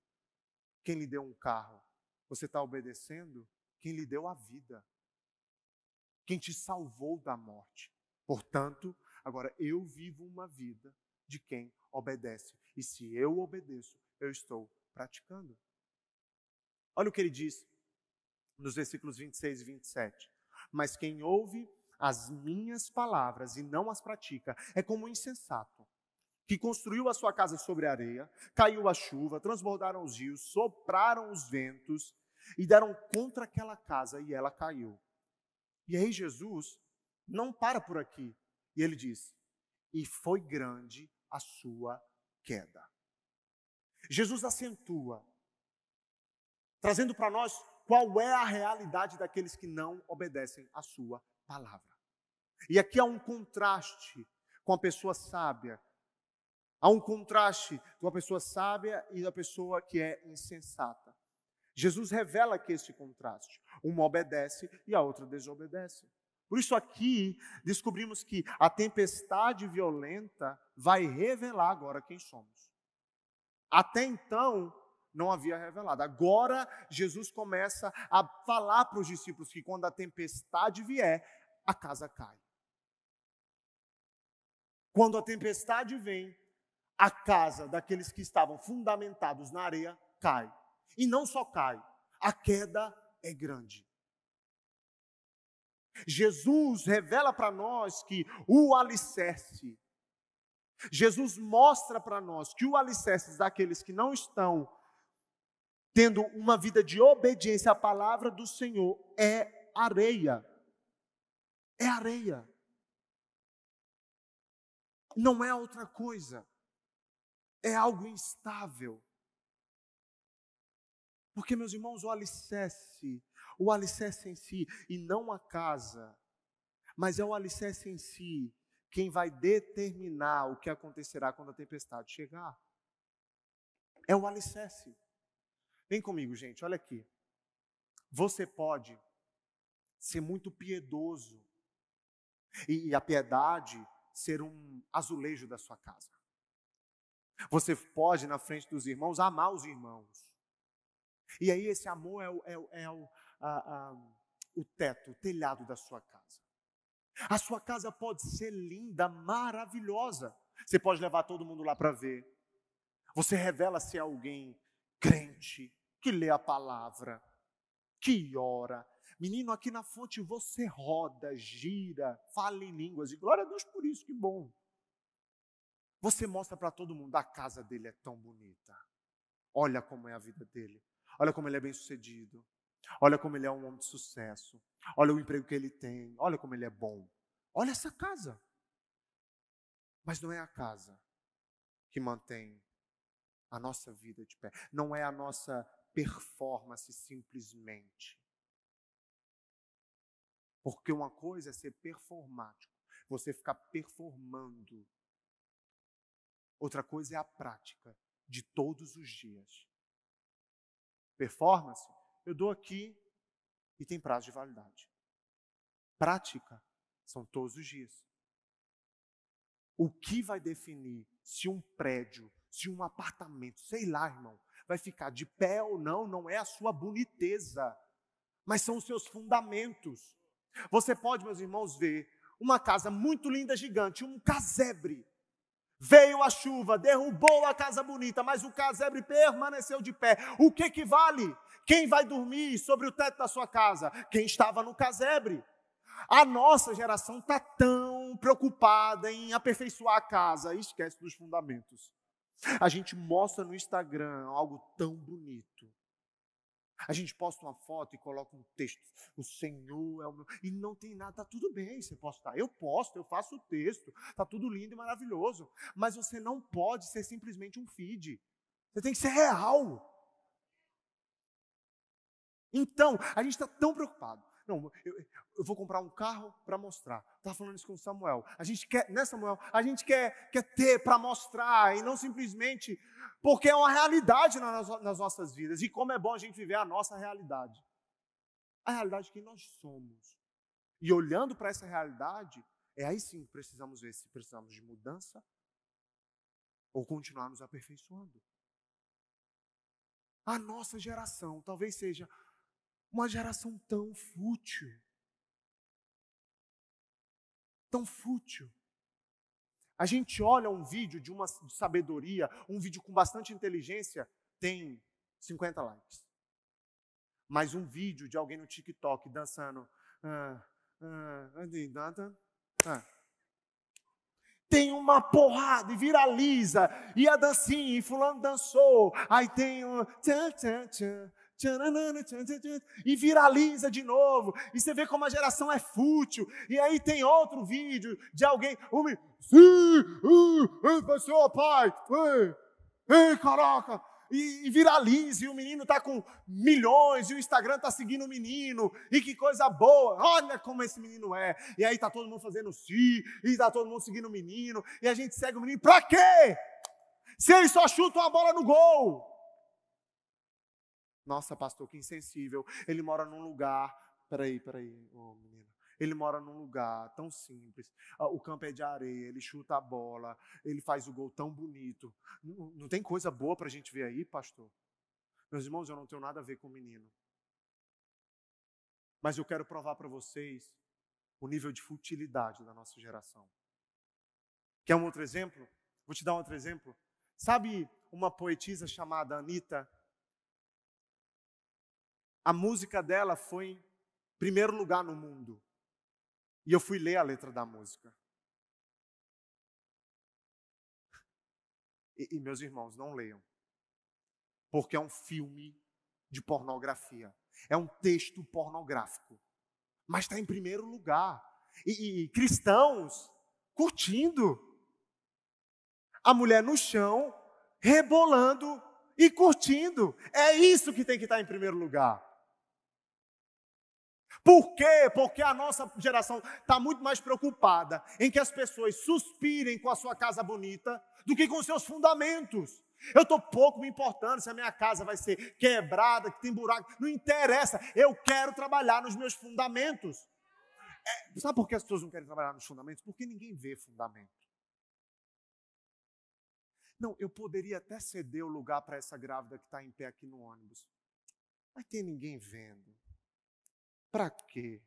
quem lhe deu um carro, você está obedecendo quem lhe deu a vida, quem te salvou da morte. Portanto, Agora, eu vivo uma vida de quem obedece. E se eu obedeço, eu estou praticando. Olha o que ele diz nos versículos 26 e 27. Mas quem ouve as minhas palavras e não as pratica é como um insensato que construiu a sua casa sobre a areia, caiu a chuva, transbordaram os rios, sopraram os ventos e deram contra aquela casa e ela caiu. E aí Jesus não para por aqui. E ele diz: E foi grande a sua queda. Jesus acentua, trazendo para nós qual é a realidade daqueles que não obedecem à sua palavra. E aqui há um contraste com a pessoa sábia. Há um contraste com a pessoa sábia e da pessoa que é insensata. Jesus revela aqui esse contraste. Uma obedece e a outra desobedece. Por isso, aqui descobrimos que a tempestade violenta vai revelar agora quem somos. Até então, não havia revelado. Agora, Jesus começa a falar para os discípulos que quando a tempestade vier, a casa cai. Quando a tempestade vem, a casa daqueles que estavam fundamentados na areia cai. E não só cai, a queda é grande. Jesus revela para nós que o alicerce, Jesus mostra para nós que o alicerce daqueles que não estão tendo uma vida de obediência à palavra do Senhor é areia. É areia. Não é outra coisa. É algo instável. Porque, meus irmãos, o alicerce o alicerce em si, e não a casa, mas é o alicerce em si quem vai determinar o que acontecerá quando a tempestade chegar. É o alicerce. Vem comigo, gente, olha aqui. Você pode ser muito piedoso e, a piedade ser um azulejo da sua casa. Você pode, na frente dos irmãos, amar os irmãos. E aí esse amor é o, é, é o, a, a, o teto, o telhado da sua casa. A sua casa pode ser linda, maravilhosa. Você pode levar todo mundo lá para ver. Você revela se é alguém crente, que lê a palavra, que ora. Menino, aqui na fonte você roda, gira, fala em línguas. E glória a Deus por isso, que bom. Você mostra para todo mundo, a casa dele é tão bonita. Olha como é a vida dele. Olha como ele é bem sucedido. Olha como ele é um homem de sucesso. Olha o emprego que ele tem. Olha como ele é bom. Olha essa casa. Mas não é a casa que mantém a nossa vida de pé. Não é a nossa performance simplesmente. Porque uma coisa é ser performático, você ficar performando. Outra coisa é a prática de todos os dias. Performance, eu dou aqui e tem prazo de validade. Prática são todos os dias. O que vai definir se um prédio, se um apartamento, sei lá, irmão, vai ficar de pé ou não, não é a sua boniteza, mas são os seus fundamentos. Você pode, meus irmãos, ver uma casa muito linda, gigante, um casebre. Veio a chuva, derrubou a casa bonita, mas o casebre permaneceu de pé. O que que vale? Quem vai dormir sobre o teto da sua casa? Quem estava no casebre. A nossa geração está tão preocupada em aperfeiçoar a casa esquece dos fundamentos. A gente mostra no Instagram algo tão bonito. A gente posta uma foto e coloca um texto. O Senhor é o meu. E não tem nada, tá tudo bem você postar. Eu posto, eu faço o texto. Tá tudo lindo e maravilhoso. Mas você não pode ser simplesmente um feed. Você tem que ser real. Então, a gente está tão preocupado. Não, eu, eu vou comprar um carro para mostrar. Estava falando isso com o Samuel. A gente quer, né, Samuel? A gente quer, quer ter para mostrar e não simplesmente porque é uma realidade nas, nas nossas vidas. E como é bom a gente viver a nossa realidade. A realidade que nós somos. E olhando para essa realidade, é aí sim que precisamos ver se precisamos de mudança ou continuar nos aperfeiçoando. A nossa geração talvez seja uma geração tão fútil tão fútil. A gente olha um vídeo de uma de sabedoria, um vídeo com bastante inteligência, tem 50 likes. Mas um vídeo de alguém no TikTok dançando. Ah, ah, tem uma porrada e viraliza, e a dancinha, e fulano dançou, aí tem um e viraliza de novo. E você vê como a geração é fútil. E aí tem outro vídeo de alguém, um, sim, uh, pessoal, pai, ei, caraca. E, e viraliza, e o menino está com milhões, e o Instagram está seguindo o menino, e que coisa boa, olha como esse menino é. E aí está todo mundo fazendo sim, e está todo mundo seguindo o menino, e a gente segue o menino, para quê? Se ele só chuta uma bola no gol. Nossa, pastor, que insensível. Ele mora num lugar. Peraí, peraí, ô oh, menino. Ele mora num lugar tão simples. Ah, o campo é de areia, ele chuta a bola, ele faz o gol tão bonito. Não, não tem coisa boa para a gente ver aí, pastor? Meus irmãos, eu não tenho nada a ver com o menino. Mas eu quero provar para vocês o nível de futilidade da nossa geração. Quer um outro exemplo? Vou te dar um outro exemplo. Sabe uma poetisa chamada Anita a música dela foi em primeiro lugar no mundo. E eu fui ler a letra da música. E, e meus irmãos, não leiam. Porque é um filme de pornografia. É um texto pornográfico. Mas está em primeiro lugar. E, e cristãos curtindo. A mulher no chão, rebolando e curtindo. É isso que tem que estar tá em primeiro lugar. Por quê? Porque a nossa geração está muito mais preocupada em que as pessoas suspirem com a sua casa bonita do que com seus fundamentos. Eu estou pouco me importando se a minha casa vai ser quebrada, que tem buraco. Não interessa. Eu quero trabalhar nos meus fundamentos. É, sabe por que as pessoas não querem trabalhar nos fundamentos? Porque ninguém vê fundamento. Não, eu poderia até ceder o lugar para essa grávida que está em pé aqui no ônibus. Mas tem ninguém vendo. Para quê?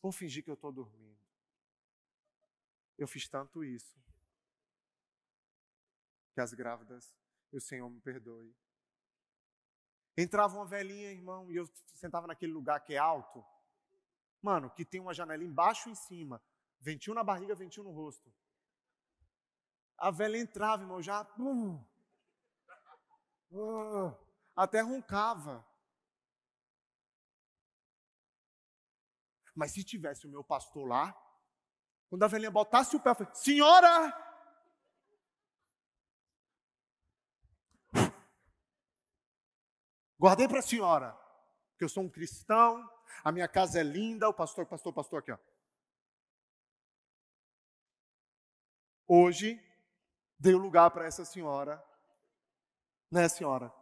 Vou fingir que eu estou dormindo. Eu fiz tanto isso. Que as grávidas, e o Senhor me perdoe. Entrava uma velhinha, irmão, e eu sentava naquele lugar que é alto. Mano, que tem uma janela embaixo e em cima. Ventil na barriga, ventil no rosto. A velha entrava, irmão, já. Uh, uh, até roncava. Mas se tivesse o meu pastor lá, quando a velhinha botasse o pé, eu falei, senhora! Guardei para a senhora, que eu sou um cristão, a minha casa é linda, o pastor, pastor, pastor aqui, ó. Hoje, dei o lugar para essa senhora, né, senhora?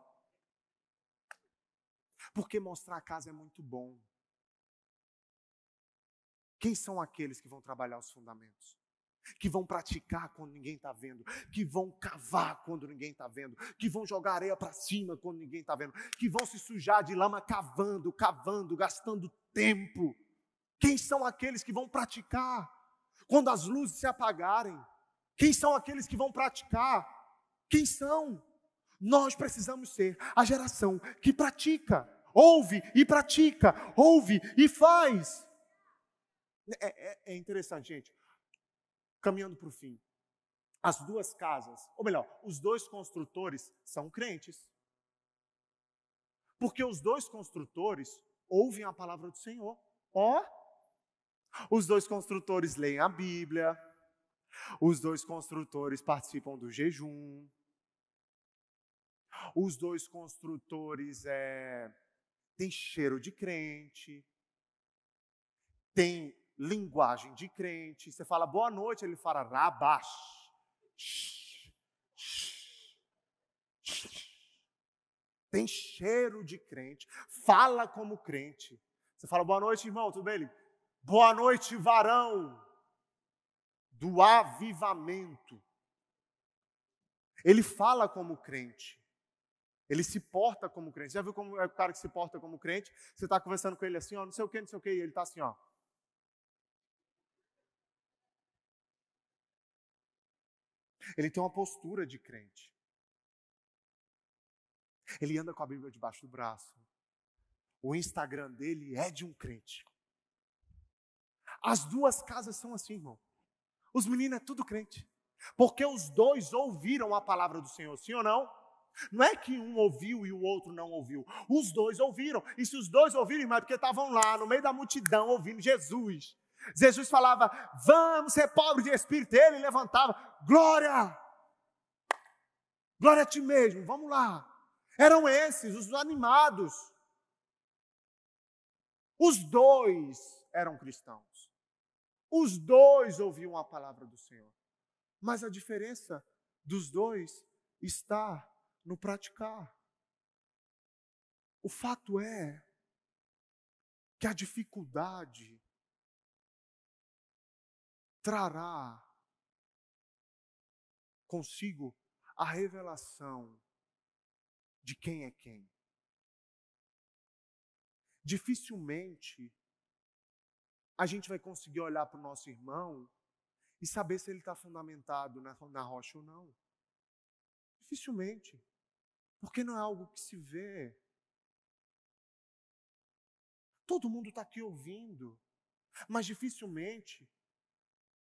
Porque mostrar a casa é muito bom. Quem são aqueles que vão trabalhar os fundamentos? Que vão praticar quando ninguém está vendo, que vão cavar quando ninguém está vendo, que vão jogar areia para cima quando ninguém está vendo, que vão se sujar de lama cavando, cavando, gastando tempo. Quem são aqueles que vão praticar quando as luzes se apagarem? Quem são aqueles que vão praticar? Quem são? Nós precisamos ser a geração que pratica, ouve e pratica, ouve e faz. É, é, é interessante, gente. Caminhando para o fim. As duas casas, ou melhor, os dois construtores são crentes. Porque os dois construtores ouvem a palavra do Senhor. Ó, oh, os dois construtores leem a Bíblia. Os dois construtores participam do jejum. Os dois construtores é, têm cheiro de crente. Tem linguagem de crente. Você fala boa noite, ele fala rabash. Tem cheiro de crente, fala como crente. Você fala boa noite, irmão, tudo bem? Ele, boa noite, varão do avivamento. Ele fala como crente. Ele se porta como crente. Já viu como é o cara que se porta como crente? Você está conversando com ele assim, ó, não sei o que, não sei o que, e ele está assim, ó. Ele tem uma postura de crente. Ele anda com a Bíblia debaixo do braço. O Instagram dele é de um crente. As duas casas são assim, irmão. Os meninos é tudo crente. Porque os dois ouviram a palavra do Senhor, sim ou não? Não é que um ouviu e o outro não ouviu. Os dois ouviram. E se os dois ouviram, irmão, é porque estavam lá no meio da multidão ouvindo Jesus. Jesus falava: Vamos ser pobres de espírito. Ele levantava: Glória! Glória a ti mesmo, vamos lá. Eram esses, os animados. Os dois eram cristãos. Os dois ouviam a palavra do Senhor. Mas a diferença dos dois está no praticar. O fato é que a dificuldade trará consigo a revelação de quem é quem. Dificilmente a gente vai conseguir olhar para o nosso irmão e saber se ele está fundamentado na, na rocha ou não. Dificilmente. Porque não é algo que se vê. Todo mundo está aqui ouvindo, mas dificilmente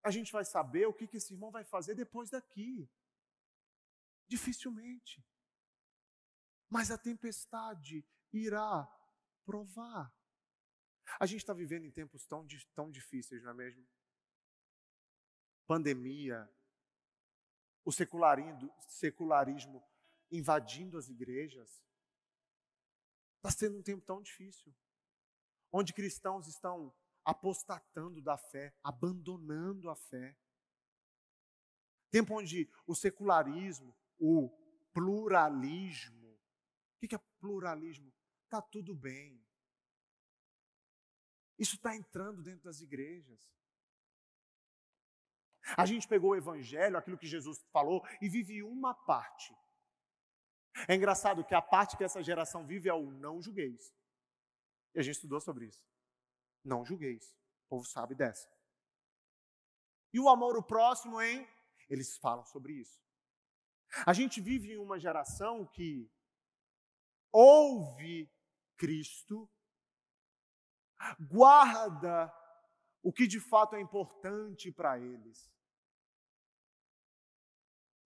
a gente vai saber o que, esse irmão vai fazer depois daqui. Dificilmente. Mas a tempestade irá provar. A gente está vivendo em tempos tão, tão difíceis, não é mesmo? Pandemia, o secularismo invadindo as igrejas. Está sendo um tempo tão difícil, onde cristãos estão apostatando da fé, abandonando a fé. Tempo onde o secularismo, o pluralismo, o que é pluralismo? Está tudo bem. Isso está entrando dentro das igrejas. A gente pegou o evangelho, aquilo que Jesus falou, e vive uma parte. É engraçado que a parte que essa geração vive é o não julgueis. E a gente estudou sobre isso. Não julgueis. O povo sabe dessa. E o amor ao próximo, hein? Eles falam sobre isso. A gente vive em uma geração que ouve Cristo, guarda o que de fato é importante para eles.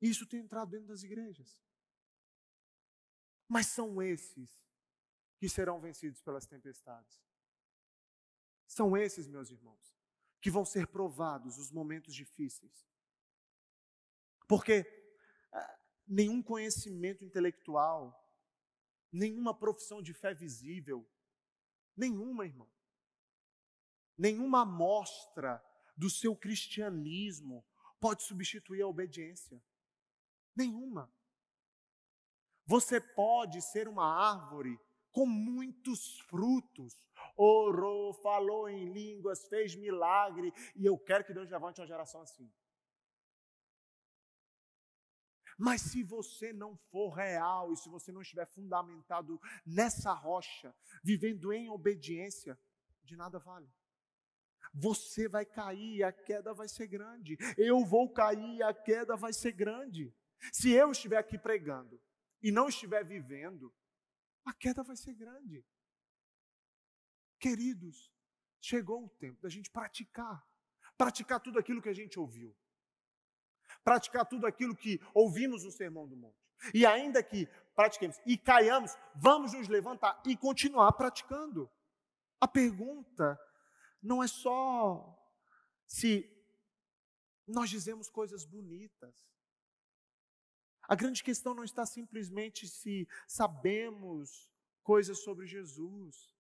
Isso tem entrado dentro das igrejas. Mas são esses que serão vencidos pelas tempestades. São esses, meus irmãos, que vão ser provados os momentos difíceis. Porque ah, nenhum conhecimento intelectual, nenhuma profissão de fé visível, nenhuma, irmão, nenhuma amostra do seu cristianismo pode substituir a obediência. Nenhuma. Você pode ser uma árvore com muitos frutos. Orou, falou em línguas, fez milagre, e eu quero que Deus levante uma geração assim. Mas se você não for real e se você não estiver fundamentado nessa rocha, vivendo em obediência, de nada vale. Você vai cair e a queda vai ser grande. Eu vou cair e a queda vai ser grande. Se eu estiver aqui pregando e não estiver vivendo, a queda vai ser grande. Queridos, chegou o tempo da gente praticar. Praticar tudo aquilo que a gente ouviu. Praticar tudo aquilo que ouvimos no Sermão do Monte. E ainda que pratiquemos e caiamos, vamos nos levantar e continuar praticando. A pergunta não é só se nós dizemos coisas bonitas. A grande questão não está simplesmente se sabemos coisas sobre Jesus.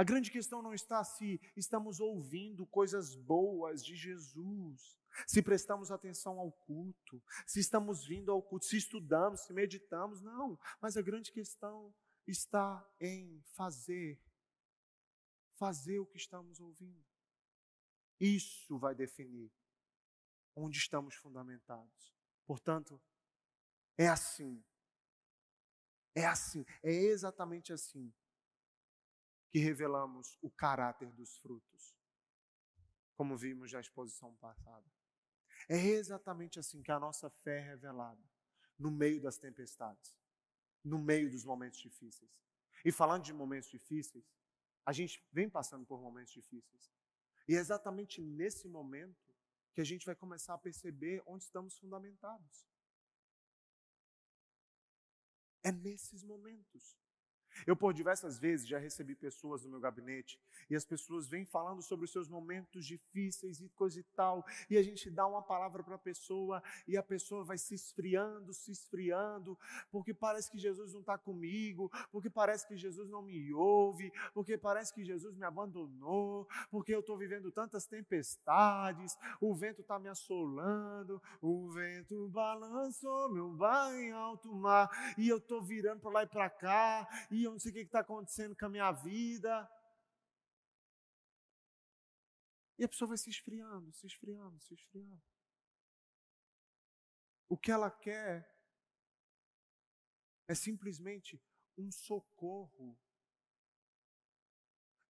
A grande questão não está se estamos ouvindo coisas boas de Jesus, se prestamos atenção ao culto, se estamos vindo ao culto, se estudamos, se meditamos. Não, mas a grande questão está em fazer, fazer o que estamos ouvindo. Isso vai definir onde estamos fundamentados. Portanto, é assim. É assim, é exatamente assim que revelamos o caráter dos frutos, como vimos na exposição passada. É exatamente assim que a nossa fé é revelada, no meio das tempestades, no meio dos momentos difíceis. E falando de momentos difíceis, a gente vem passando por momentos difíceis. E é exatamente nesse momento que a gente vai começar a perceber onde estamos fundamentados. É nesses momentos. Eu, por diversas vezes, já recebi pessoas no meu gabinete e as pessoas vêm falando sobre os seus momentos difíceis e coisa e tal, e a gente dá uma palavra para a pessoa e a pessoa vai se esfriando, se esfriando, porque parece que Jesus não está comigo, porque parece que Jesus não me ouve, porque parece que Jesus me abandonou, porque eu estou vivendo tantas tempestades, o vento está me assolando, o vento balançou meu bar em alto mar, e eu estou virando para lá e para cá, e eu não sei o que está acontecendo com a minha vida. E a pessoa vai se esfriando, se esfriando, se esfriando. O que ela quer é simplesmente um socorro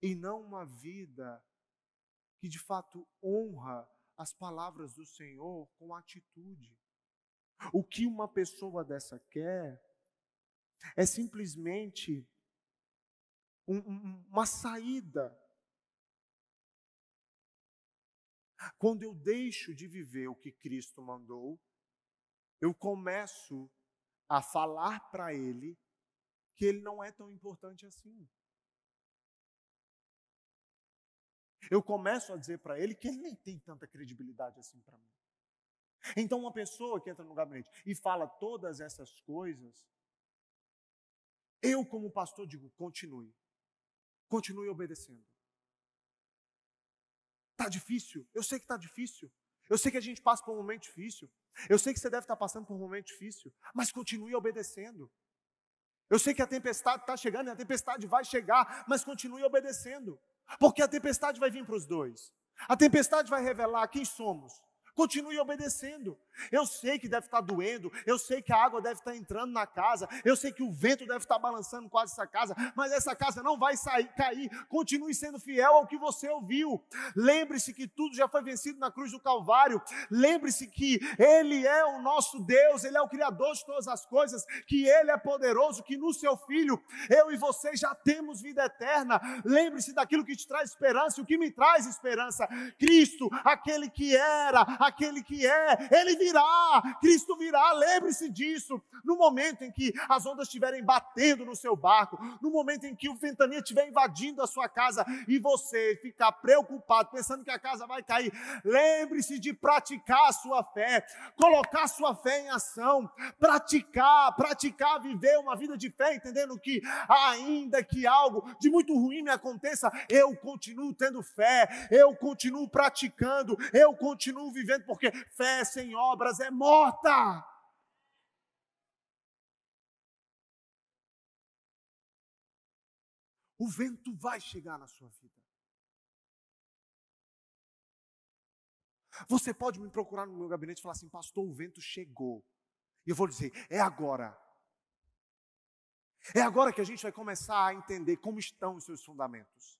e não uma vida que de fato honra as palavras do Senhor com atitude. O que uma pessoa dessa quer é simplesmente um, um, uma saída. Quando eu deixo de viver o que Cristo mandou, eu começo a falar para Ele que Ele não é tão importante assim. Eu começo a dizer para Ele que Ele nem tem tanta credibilidade assim para mim. Então, uma pessoa que entra no gabinete e fala todas essas coisas, eu, como pastor, digo: continue. Continue obedecendo. Está difícil? Eu sei que está difícil. Eu sei que a gente passa por um momento difícil. Eu sei que você deve estar passando por um momento difícil. Mas continue obedecendo. Eu sei que a tempestade está chegando e a tempestade vai chegar, mas continue obedecendo. Porque a tempestade vai vir para os dois. A tempestade vai revelar quem somos. Continue obedecendo. Eu sei que deve estar doendo, eu sei que a água deve estar entrando na casa, eu sei que o vento deve estar balançando quase essa casa, mas essa casa não vai sair, cair. Continue sendo fiel ao que você ouviu. Lembre-se que tudo já foi vencido na cruz do Calvário. Lembre-se que Ele é o nosso Deus, Ele é o Criador de todas as coisas, que Ele é poderoso, que no Seu Filho eu e você já temos vida eterna. Lembre-se daquilo que te traz esperança, o que me traz esperança. Cristo, aquele que era, aquele que é, Ele virá, Cristo virá, lembre-se disso. No momento em que as ondas estiverem batendo no seu barco, no momento em que o ventania estiver invadindo a sua casa e você ficar preocupado, pensando que a casa vai cair, lembre-se de praticar a sua fé, colocar a sua fé em ação, praticar, praticar, viver uma vida de fé, entendendo que ainda que algo de muito ruim me aconteça, eu continuo tendo fé, eu continuo praticando, eu continuo vivendo, porque fé sem obras é morta. O vento vai chegar na sua vida. Você pode me procurar no meu gabinete e falar assim, pastor, o vento chegou. E eu vou dizer, é agora. É agora que a gente vai começar a entender como estão os seus fundamentos.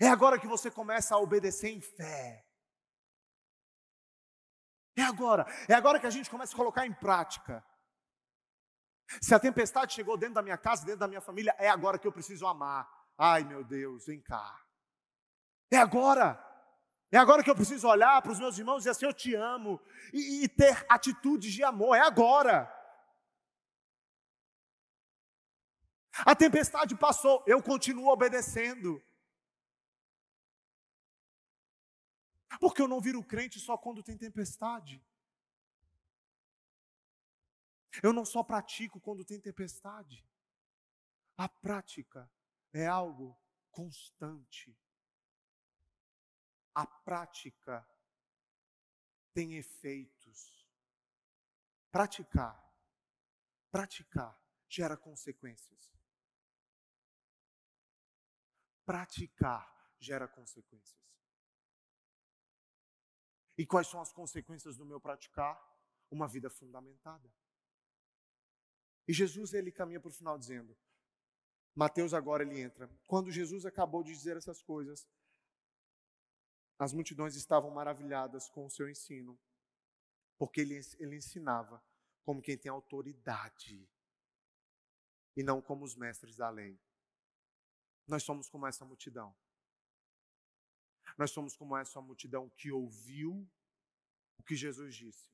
É agora que você começa a obedecer em fé. É agora. É agora que a gente começa a colocar em prática. Se a tempestade chegou dentro da minha casa, dentro da minha família, é agora que eu preciso amar. Ai, meu Deus, vem cá. É agora. É agora que eu preciso olhar para os meus irmãos e dizer assim: Eu te amo. E, e ter atitudes de amor. É agora. A tempestade passou, eu continuo obedecendo. Porque eu não viro crente só quando tem tempestade. Eu não só pratico quando tem tempestade. A prática é algo constante. A prática tem efeitos. Praticar, praticar gera consequências. Praticar gera consequências. E quais são as consequências do meu praticar? Uma vida fundamentada. E Jesus ele caminha para o final dizendo, Mateus agora ele entra. Quando Jesus acabou de dizer essas coisas, as multidões estavam maravilhadas com o seu ensino, porque ele, ele ensinava como quem tem autoridade e não como os mestres da lei. Nós somos como essa multidão. Nós somos como essa multidão que ouviu o que Jesus disse.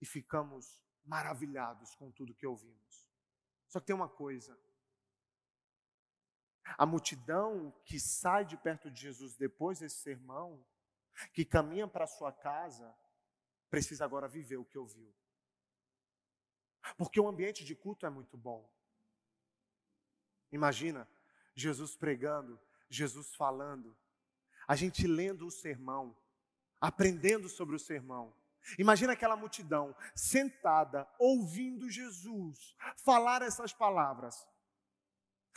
E ficamos maravilhados com tudo que ouvimos. Só que tem uma coisa. A multidão que sai de perto de Jesus depois desse sermão, que caminha para sua casa, precisa agora viver o que ouviu. Porque o ambiente de culto é muito bom. Imagina, Jesus pregando, Jesus falando, a gente lendo o sermão, aprendendo sobre o sermão. Imagina aquela multidão sentada, ouvindo Jesus falar essas palavras.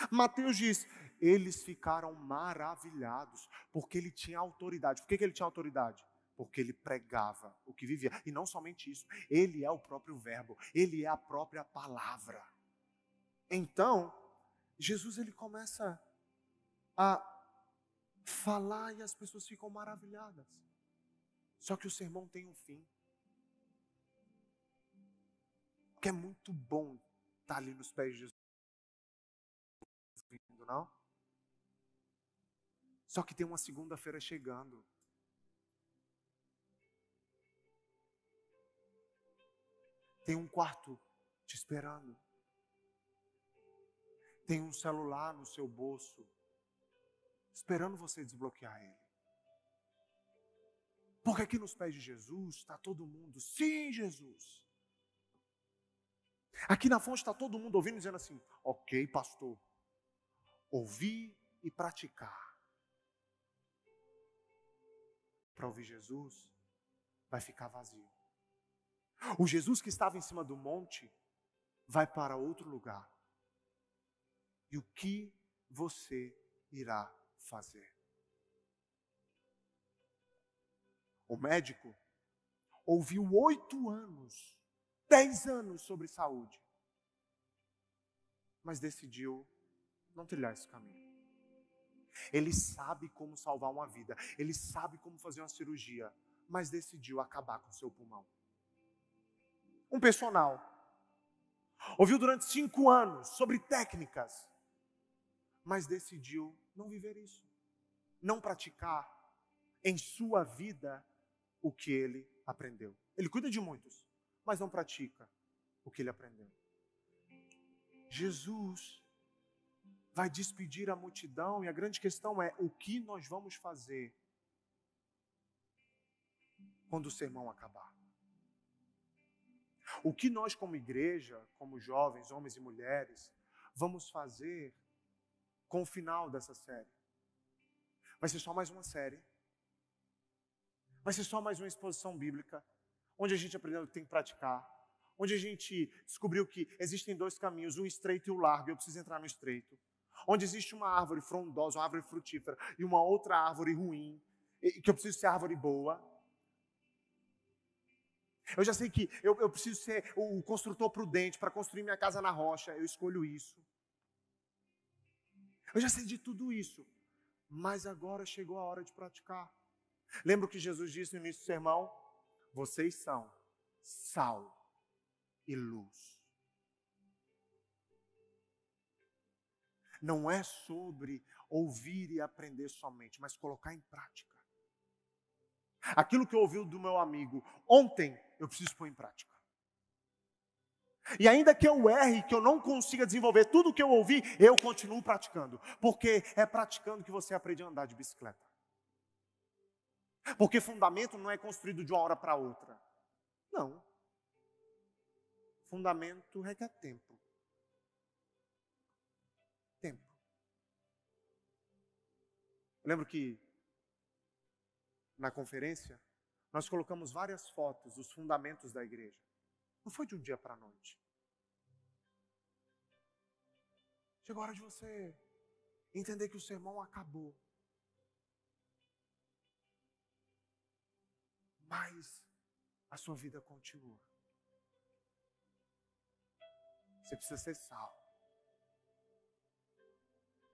Mateus diz: eles ficaram maravilhados, porque ele tinha autoridade. Por que, que ele tinha autoridade? Porque ele pregava o que vivia. E não somente isso, ele é o próprio Verbo, ele é a própria palavra. Então, Jesus ele começa a falar e as pessoas ficam maravilhadas. Só que o sermão tem um fim. Que é muito bom estar ali nos pés de Jesus. Não? Só que tem uma segunda-feira chegando. Tem um quarto te esperando tem um celular no seu bolso, esperando você desbloquear ele. Porque aqui nos pés de Jesus está todo mundo, sim, Jesus. Aqui na fonte está todo mundo ouvindo dizendo assim: ok, pastor, ouvir e praticar. Para ouvir Jesus, vai ficar vazio. O Jesus que estava em cima do monte vai para outro lugar e o que você irá fazer. O médico ouviu oito anos, dez anos sobre saúde, mas decidiu não trilhar esse caminho. Ele sabe como salvar uma vida, ele sabe como fazer uma cirurgia, mas decidiu acabar com seu pulmão. Um personal ouviu durante cinco anos sobre técnicas, mas decidiu não viver isso, não praticar em sua vida o que ele aprendeu. Ele cuida de muitos, mas não pratica o que ele aprendeu. Jesus vai despedir a multidão e a grande questão é: o que nós vamos fazer quando o sermão acabar? O que nós, como igreja, como jovens, homens e mulheres, vamos fazer com o final dessa série? Vai ser só mais uma série. Vai ser só mais uma exposição bíblica, onde a gente aprendeu que tem que praticar, onde a gente descobriu que existem dois caminhos, um estreito e o um largo, e eu preciso entrar no estreito. Onde existe uma árvore frondosa, uma árvore frutífera, e uma outra árvore ruim, que eu preciso ser árvore boa. Eu já sei que eu, eu preciso ser o construtor prudente para construir minha casa na rocha, eu escolho isso. Eu já sei de tudo isso, mas agora chegou a hora de praticar. Lembra o que Jesus disse no início do sermão? Vocês são sal e luz. Não é sobre ouvir e aprender somente, mas colocar em prática. Aquilo que eu ouvi do meu amigo ontem, eu preciso pôr em prática. E ainda que eu erre, que eu não consiga desenvolver tudo o que eu ouvi, eu continuo praticando. Porque é praticando que você aprende a andar de bicicleta. Porque fundamento não é construído de uma hora para outra. Não. Fundamento requer tempo. Tempo. Eu lembro que na conferência nós colocamos várias fotos dos fundamentos da igreja. Não foi de um dia para a noite. Chegou a hora de você entender que o sermão acabou. mas a sua vida continua. Você precisa ser sal,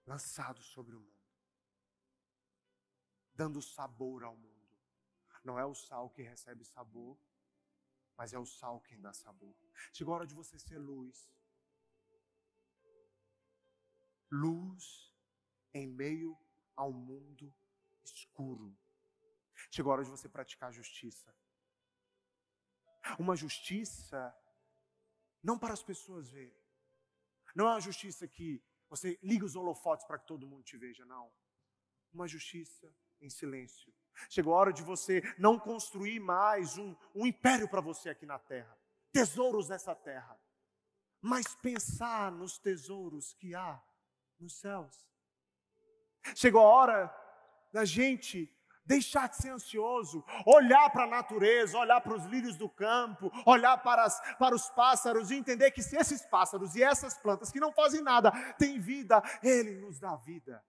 lançado sobre o mundo, dando sabor ao mundo. Não é o sal que recebe sabor, mas é o sal quem dá sabor. Chegou a hora de você ser luz. Luz em meio ao mundo escuro. Chegou a hora de você praticar justiça. Uma justiça não para as pessoas verem. Não é uma justiça que você liga os holofotes para que todo mundo te veja, não. Uma justiça em silêncio. Chegou a hora de você não construir mais um, um império para você aqui na terra, tesouros nessa terra, mas pensar nos tesouros que há nos céus. Chegou a hora da gente deixar de ser ansioso, olhar para a natureza, olhar para os lírios do campo, olhar para, as, para os pássaros e entender que se esses pássaros e essas plantas que não fazem nada têm vida, Ele nos dá vida.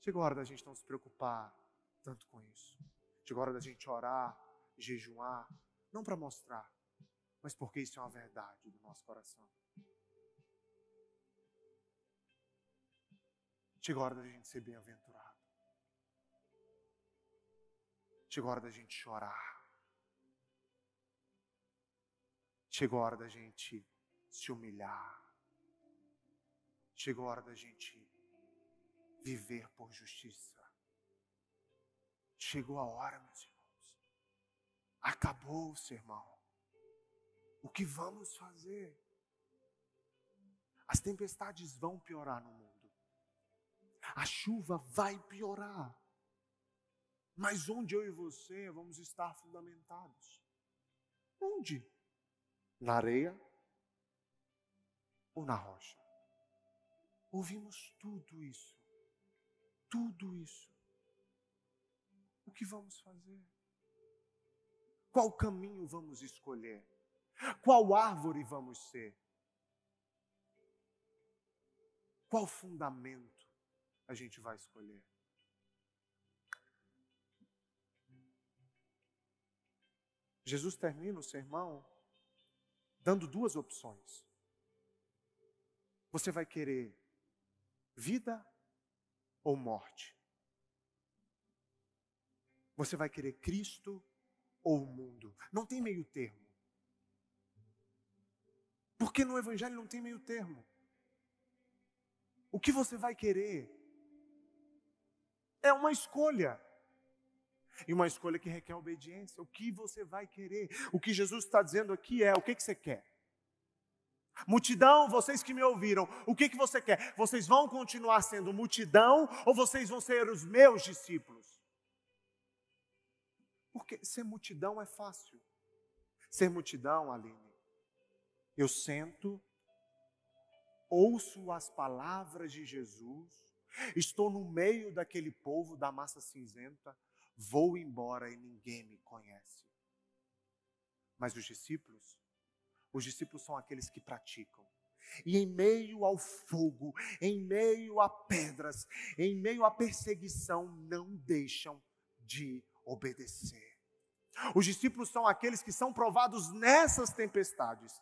Chegou a hora da gente não se preocupar tanto com isso. Chegou a hora da gente orar, jejuar, não para mostrar, mas porque isso é uma verdade do nosso coração. Chegou a hora da gente ser bem-aventurado. Chegou a hora da gente chorar. Chegou a hora da gente se humilhar. Chegou a hora da gente viver por justiça. Chegou a hora, meus irmãos. Acabou o sermão. O que vamos fazer? As tempestades vão piorar no mundo. A chuva vai piorar. Mas onde eu e você vamos estar fundamentados? Onde? Na areia ou na rocha? Ouvimos tudo isso. Tudo isso. O que vamos fazer? Qual caminho vamos escolher? Qual árvore vamos ser? Qual fundamento a gente vai escolher? Jesus termina o sermão dando duas opções. Você vai querer vida ou morte? Você vai querer Cristo ou o mundo? Não tem meio termo. Porque no Evangelho não tem meio termo. O que você vai querer é uma escolha. E uma escolha que requer obediência. O que você vai querer? O que Jesus está dizendo aqui é: o que, que você quer? Multidão, vocês que me ouviram, o que, que você quer? Vocês vão continuar sendo multidão ou vocês vão ser os meus discípulos? Porque ser multidão é fácil. Ser multidão, Aline, eu sento, ouço as palavras de Jesus, estou no meio daquele povo da massa cinzenta, vou embora e ninguém me conhece. Mas os discípulos, os discípulos são aqueles que praticam. E em meio ao fogo, em meio a pedras, em meio à perseguição, não deixam de obedecer. Os discípulos são aqueles que são provados nessas tempestades.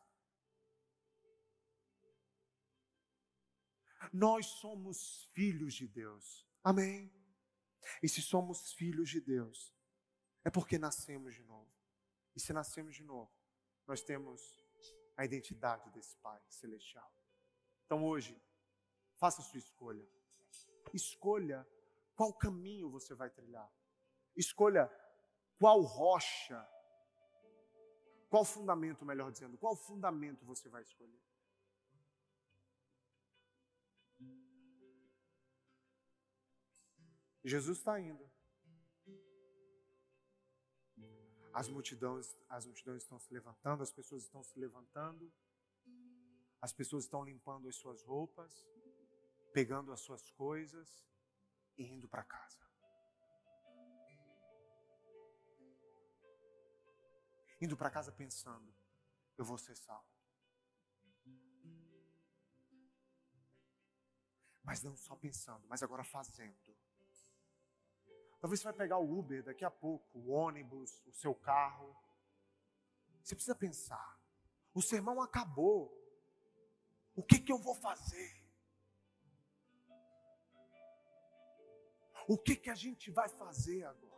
Nós somos filhos de Deus. Amém? E se somos filhos de Deus, é porque nascemos de novo. E se nascemos de novo, nós temos a identidade desse Pai celestial. Então hoje, faça a sua escolha. Escolha qual caminho você vai trilhar. Escolha qual rocha, qual fundamento, melhor dizendo, qual fundamento você vai escolher. Jesus está indo. As multidões, as multidões estão se levantando, as pessoas estão se levantando, as pessoas estão limpando as suas roupas, pegando as suas coisas e indo para casa. Indo para casa pensando, eu vou ser salvo. Mas não só pensando, mas agora fazendo. Talvez você vai pegar o Uber daqui a pouco, o ônibus, o seu carro. Você precisa pensar. O sermão acabou. O que, que eu vou fazer? O que, que a gente vai fazer agora?